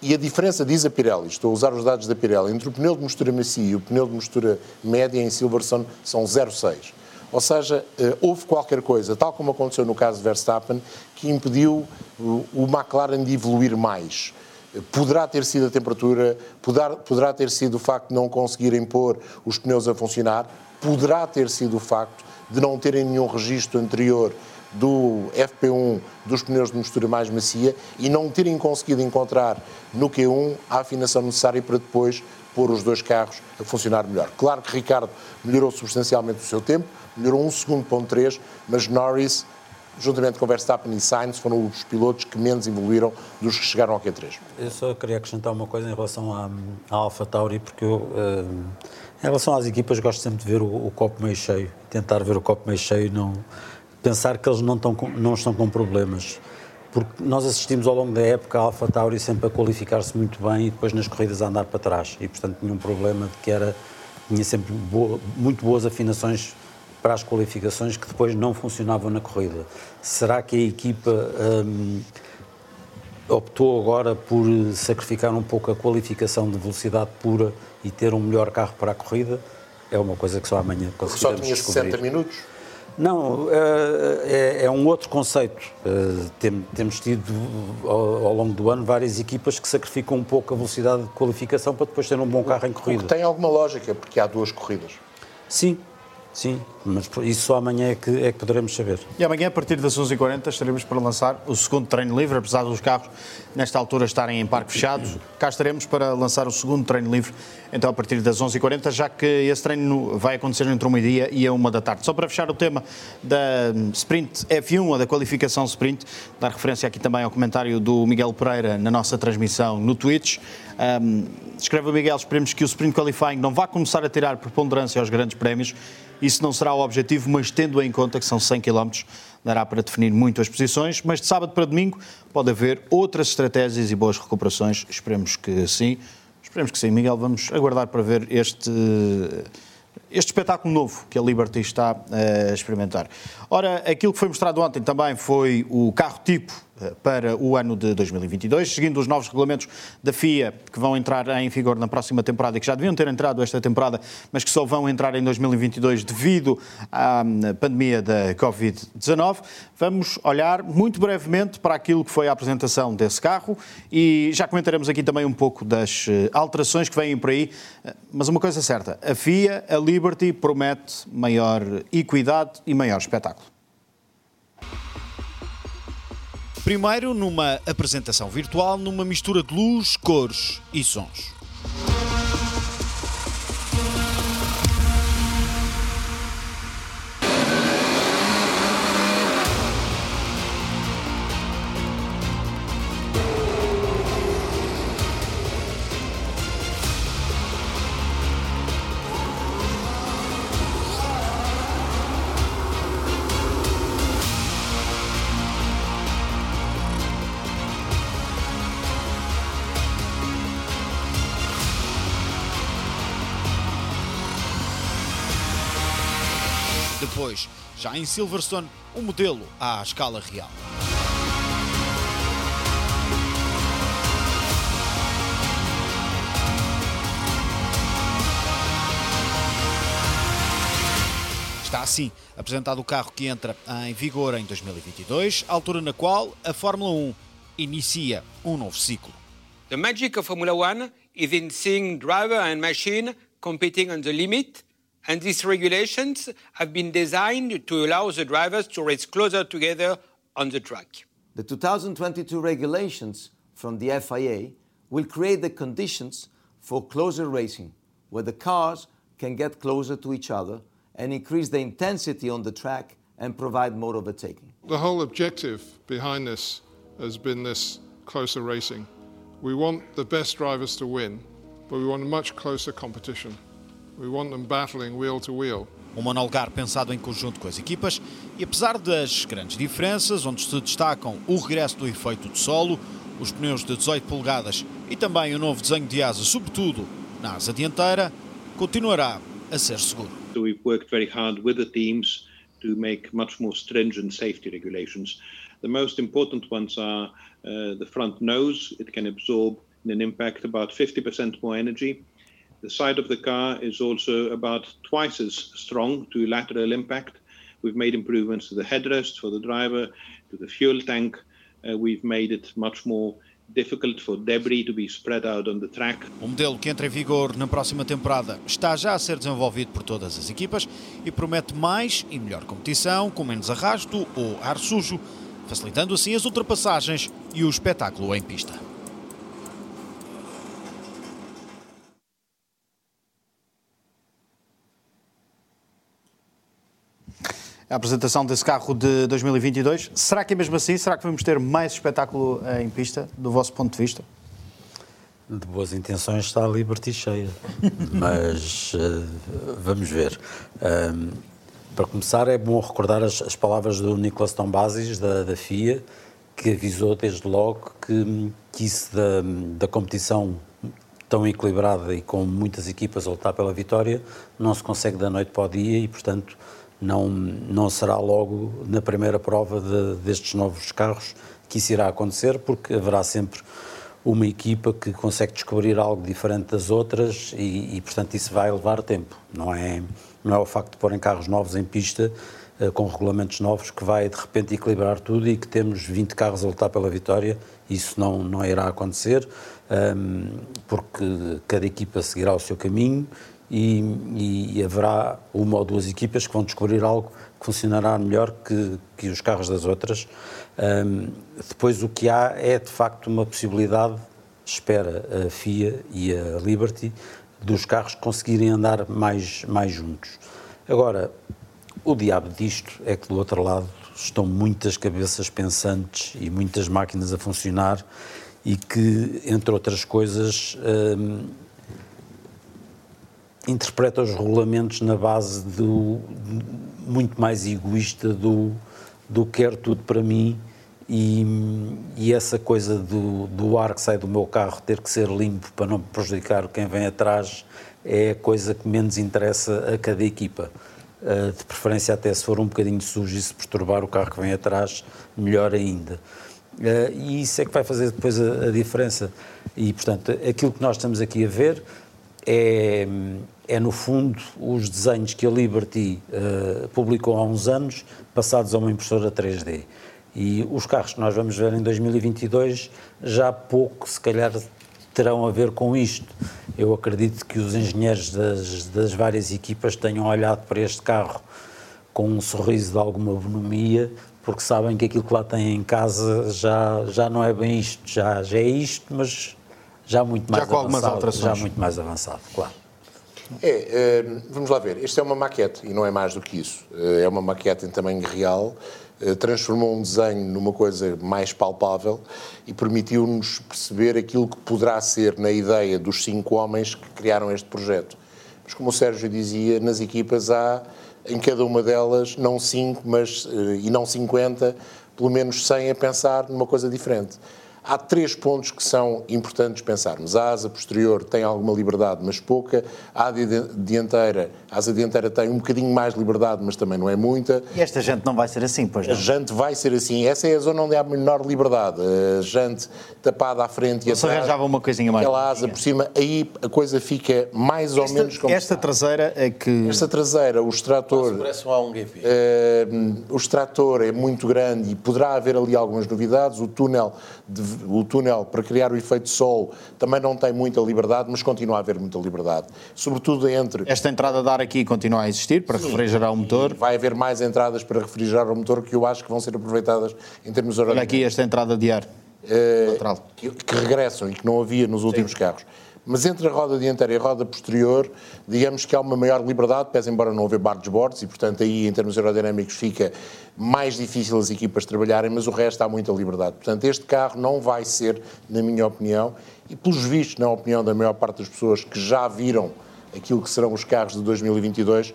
[SPEAKER 4] E a diferença, diz a Pirelli, estou a usar os dados da Pirelli, entre o pneu de mistura macia e o pneu de mistura média em Silverstone são 0,6. Ou seja, uh, houve qualquer coisa, tal como aconteceu no caso de Verstappen, que impediu o McLaren de evoluir mais. Poderá ter sido a temperatura, poderá, poderá ter sido o facto de não conseguirem pôr os pneus a funcionar, poderá ter sido o facto de não terem nenhum registro anterior do FP1 dos pneus de mistura mais macia e não terem conseguido encontrar no Q1 a afinação necessária para depois pôr os dois carros a funcionar melhor. Claro que Ricardo melhorou substancialmente o seu tempo, melhorou um segundo ponto 3, mas Norris juntamente com Verstappen e Sainz, foram os pilotos que menos evoluíram dos que chegaram ao Q3.
[SPEAKER 5] Eu só queria acrescentar uma coisa em relação à, à Tauri, porque eu, uh, em relação às equipas, gosto sempre de ver o, o, copo meio cheio, tentar ver o copo meio cheio não pensar que eles não, estão com, não estão com problemas. Porque nós assistimos ao longo da época a Alfa Tauri sempre a qualificar-se muito bem e depois nas corridas a andar para trás. E, portanto, tinha um problema de que era, tinha sempre boa, muito boas afinações para as qualificações que depois não funcionavam na corrida. Será que a equipa hum, optou agora por sacrificar um pouco a qualificação de velocidade pura e ter um melhor carro para a corrida? É uma coisa que só amanhã conseguiremos
[SPEAKER 4] Só tinha 60 minutos?
[SPEAKER 5] Não, é, é, um outro conceito. temos tido ao, ao, longo do ano várias equipas que sacrificam um pouco a velocidade de qualificação para depois ter um bom carro em corrida.
[SPEAKER 4] tem alguma lógica, porque há duas corridas.
[SPEAKER 5] Sim, Sim, mas isso só amanhã é que, é que poderemos saber.
[SPEAKER 1] E amanhã, a partir das 11h40, estaremos para lançar o segundo treino livre, apesar dos carros nesta altura estarem em parque fechado. Cá estaremos para lançar o segundo treino livre, então a partir das 11h40, já que esse treino vai acontecer entre o meio-dia e a uma da tarde. Só para fechar o tema da Sprint F1, ou da qualificação Sprint, dar referência aqui também ao comentário do Miguel Pereira na nossa transmissão no Twitch. Um, escreve o Miguel, esperemos que o Sprint Qualifying não vá começar a tirar preponderância aos grandes prémios isso não será o objetivo, mas tendo em conta que são 100 km, dará para definir muito as posições. Mas de sábado para domingo pode haver outras estratégias e boas recuperações. Esperemos que sim. Esperemos que sim, Miguel. Vamos aguardar para ver este este espetáculo novo que a Liberty está a experimentar. Ora, aquilo que foi mostrado ontem também foi o carro tipo eh, para o ano de 2022, seguindo os novos regulamentos da FIA que vão entrar em vigor na próxima temporada e que já deviam ter entrado esta temporada, mas que só vão entrar em 2022 devido à hum, pandemia da Covid-19. Vamos olhar muito brevemente para aquilo que foi a apresentação desse carro e já comentaremos aqui também um pouco das eh, alterações que vêm por aí, mas uma coisa certa, a FIA, a Liberty, promete maior equidade e maior espetáculo.
[SPEAKER 12] Primeiro, numa apresentação virtual, numa mistura de luz, cores e sons. Depois, já em Silverstone, o modelo à escala real. Está assim apresentado o carro que entra em vigor em 2022, altura na qual a Fórmula 1 inicia um novo ciclo.
[SPEAKER 13] The magic of Formula 1 is in seeing driver and machine competing on the limit And these regulations have been designed to allow the drivers to race closer together on the track.
[SPEAKER 14] The 2022 regulations from the FIA will create the conditions for closer racing, where the cars can get closer to each other and increase the intensity on the track and provide more overtaking.
[SPEAKER 15] The whole objective behind this has been this closer racing. We want the best drivers to win, but we want a much closer competition. We want them battling wheel to wheel.
[SPEAKER 12] Um monolugar pensado em conjunto com as equipas e apesar das grandes diferenças, onde se destacam o regresso do efeito de solo, os pneus de 18 polegadas e também o novo desenho de asa, sobretudo na asa dianteira, continuará a ser seguro.
[SPEAKER 16] So we've worked very hard with the teams to make much more stringent safety regulations. The most important ones are uh, the front nose. It can absorb in an impact about 50% more energy. The side of the car is also about twice as strong to lateral impact. We've made improvements to the headrest for the driver, to the fuel tank. Uh, we've made it much more difficult for debris to be spread out on the track.
[SPEAKER 12] O modelo que entra em vigor na próxima temporada está já a ser desenvolvido por todas as equipas e promete mais e melhor competição, com menos arrasto ou ar sujo, facilitando assim as ultrapassagens e o espetáculo em pista.
[SPEAKER 1] A apresentação desse carro de 2022. Será que é mesmo assim? Será que vamos ter mais espetáculo em pista, do vosso ponto de vista?
[SPEAKER 5] De boas intenções está a Liberty cheia, mas uh, vamos ver. Um, para começar, é bom recordar as, as palavras do Nicolas Tombasis, da, da, FIA, que avisou desde logo que, que isso da, da competição tão equilibrada e com muitas equipas a lutar pela vitória não se consegue da noite para o dia e, portanto, não, não será logo na primeira prova de, destes novos carros que isso irá acontecer, porque haverá sempre uma equipa que consegue descobrir algo diferente das outras e, e portanto, isso vai levar tempo. Não é, não é o facto de porem carros novos em pista uh, com regulamentos novos que vai de repente equilibrar tudo e que temos 20 carros a lutar pela vitória. Isso não, não irá acontecer, ehm, porque cada equipa seguirá o seu caminho e, e, haverá uma ou duas equipas que vão descobrir algo que funcionará melhor que, que os carros das outras. Um, depois o que há é de facto uma possibilidade, espera a FIA e a Liberty, dos carros conseguirem andar mais, mais juntos. Agora, o diabo disto é que do outro lado estão muitas cabeças pensantes e muitas máquinas a funcionar e que, entre outras coisas, interpreta os regulamentos na base do muito mais egoísta do, do quero tudo para mim e, e, essa coisa do, do ar que sai do meu carro ter que ser limpo para não prejudicar quem vem atrás é a coisa que menos interessa a cada equipa. Uh, de preferência até se for um bocadinho sujo e se perturbar o carro que vem atrás, melhor ainda. Uh, e isso é que vai fazer depois a, a diferença. E, portanto, aquilo que nós estamos aqui a ver é, é no fundo, os desenhos que a Liberty uh, publicou há uns anos, passados a uma impressora 3D. E os carros que nós vamos ver em 2022 já pouco, se calhar, terão a ver com isto. Eu acredito que os engenheiros das, das várias equipas tenham olhado para este carro com um sorriso de alguma bonomia, porque sabem que aquilo que lá têm em casa já, já não é bem isto, já, já é isto, mas já muito mais
[SPEAKER 1] já com
[SPEAKER 5] avançado.
[SPEAKER 1] Algumas alterações.
[SPEAKER 5] Já muito mais avançado, claro.
[SPEAKER 4] É, eh, vamos lá ver, este é uma maquete e não é mais do que isso. Eh, é uma maquete em tamanho real, eh, transformou um desenho numa coisa mais palpável e permitiu-nos perceber aquilo que poderá ser na ideia dos cinco homens que criaram este projeto. Mas como o Sérgio dizia, nas equipas há em cada uma delas não cinco, mas e não 50, pelo menos 100 a pensar numa coisa diferente. Há três pontos que são importantes pensarmos. A asa posterior tem alguma liberdade, mas pouca. A dianteira, a asa dianteira tem um bocadinho mais liberdade, mas também não é muita.
[SPEAKER 1] E esta jante não vai ser assim, pois não?
[SPEAKER 4] A jante vai ser assim. Essa é a zona onde há menor liberdade. A jante tapada à frente e
[SPEAKER 1] atrás. Se
[SPEAKER 4] arranjava
[SPEAKER 1] uma coisinha mais.
[SPEAKER 4] Aquela asa por cima, aí a coisa fica mais
[SPEAKER 1] esta,
[SPEAKER 4] ou menos como
[SPEAKER 1] Esta está. traseira é que...
[SPEAKER 4] Esta traseira, o extrator...
[SPEAKER 2] Parece um A1 GP.
[SPEAKER 4] Uh, o extrator é muito grande e poderá haver ali algumas novidades. O túnel de o túnel para criar o efeito sol também não tem muita liberdade, mas continua a haver muita liberdade. Sobretudo entre.
[SPEAKER 1] Esta entrada de ar aqui continua a existir para Sim, refrigerar o motor.
[SPEAKER 4] Vai haver mais entradas para refrigerar o motor que eu acho que vão ser aproveitadas em termos
[SPEAKER 1] horários. Olha aqui esta entrada de ar.
[SPEAKER 4] Uh, que, que, regressam e que não havia nos últimos Sim. carros. Mas entre a roda dianteira e a roda posterior, digamos que há uma maior liberdade, pese embora não haver bargesboards, e portanto aí em termos aerodinâmicos fica mais difícil as equipas trabalharem, mas o resto há muita liberdade. Portanto, este carro não vai ser, na minha opinião, e pelos vistos, na opinião da maior parte das pessoas que já viram aquilo que serão os carros de 2022,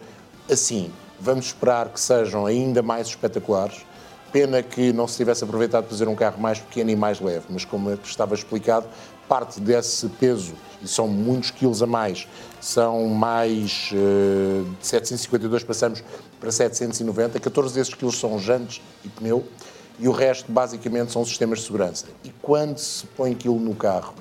[SPEAKER 4] assim, vamos esperar que sejam ainda mais espetaculares. Pena que não se tivesse aproveitado para fazer um carro mais pequeno e mais leve, mas como estava explicado, parte desse peso, e são muitos quilos a mais, são mais uh, de 752 passamos para 790, 14 desses quilos são jantes e pneu, e o resto basicamente são sistemas de segurança. E quando se põe aquilo no carro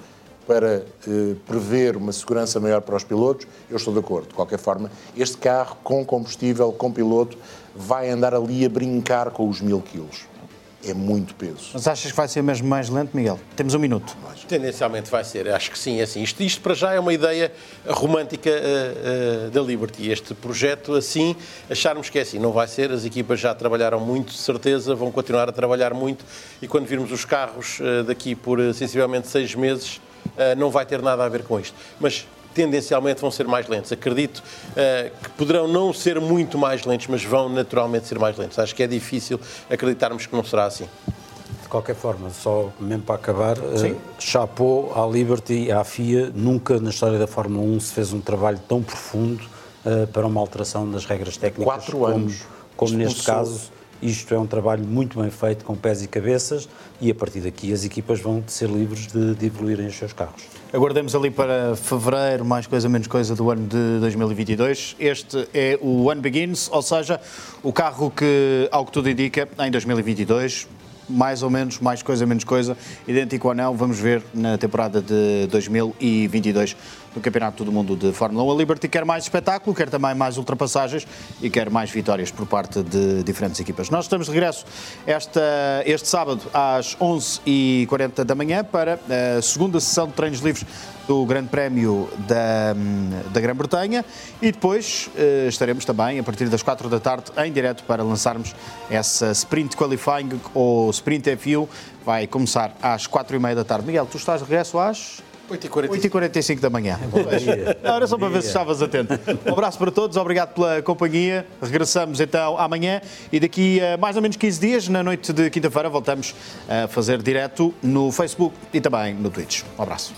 [SPEAKER 4] para uh, prever uma segurança maior para os pilotos, eu estou de acordo. De qualquer forma, este carro com combustível, com piloto, vai andar ali a brincar com os mil quilos é muito peso.
[SPEAKER 1] Mas achas que vai ser mesmo mais lento, Miguel? Temos um minuto.
[SPEAKER 2] Tendencialmente vai ser, acho que sim, é assim. Isto, isto para já é uma ideia romântica uh, uh, da Liberty. Este projeto, assim, acharmos que é assim, não vai ser. As equipas já trabalharam muito, de certeza, vão continuar a trabalhar muito e quando virmos os carros uh, daqui por sensivelmente seis meses, não vai ter nada a ver com isto. Mas tendencialmente vão ser mais lentos. Acredito uh, que poderão não ser muito mais lentos, mas vão naturalmente ser mais lentos. Acho que é difícil acreditarmos que não será assim.
[SPEAKER 5] De qualquer forma, só mesmo para acabar, uh, chapou à Liberty e à FIA, nunca na história da Fórmula 1 se fez um trabalho tão profundo uh, para uma alteração das regras técnicas.
[SPEAKER 4] Quatro como, anos.
[SPEAKER 5] Como neste caso isto é um trabalho muito bem feito, com pés e cabeças, e a partir daqui as equipas vão ser livres de, de evoluírem os seus carros.
[SPEAKER 1] Aguardemos ali para fevereiro, mais coisa menos coisa do ano de 2022. Este é o One Begins, ou seja, o carro que, ao que tudo indica, em 2022 mais ou menos, mais coisa, menos coisa, idêntico ou não, vamos ver na temporada de 2022. no Campeonato do Mundo de Fórmula 1. A Liberty quer mais espetáculo, quer também mais ultrapassagens e quer mais vitórias por parte de diferentes equipas. Nós estamos de regresso esta, este sábado às 11h40 da manhã para a segunda sessão de treinos livres do Grande Prémio da, da Grã-Bretanha e depois eh, estaremos também a partir das 4 da tarde em direto para lançarmos essa Sprint Qualifying ou Sprint F1. Vai começar às 4 e meia da tarde. Miguel, tu estás de regresso às 8h45 da manhã. Não, era só para ver se estavas atento. Um abraço para todos, obrigado pela companhia. Regressamos então amanhã e daqui a mais ou menos 15 dias, na noite de quinta-feira, voltamos a fazer direto no Facebook e também no Twitch. Um abraço.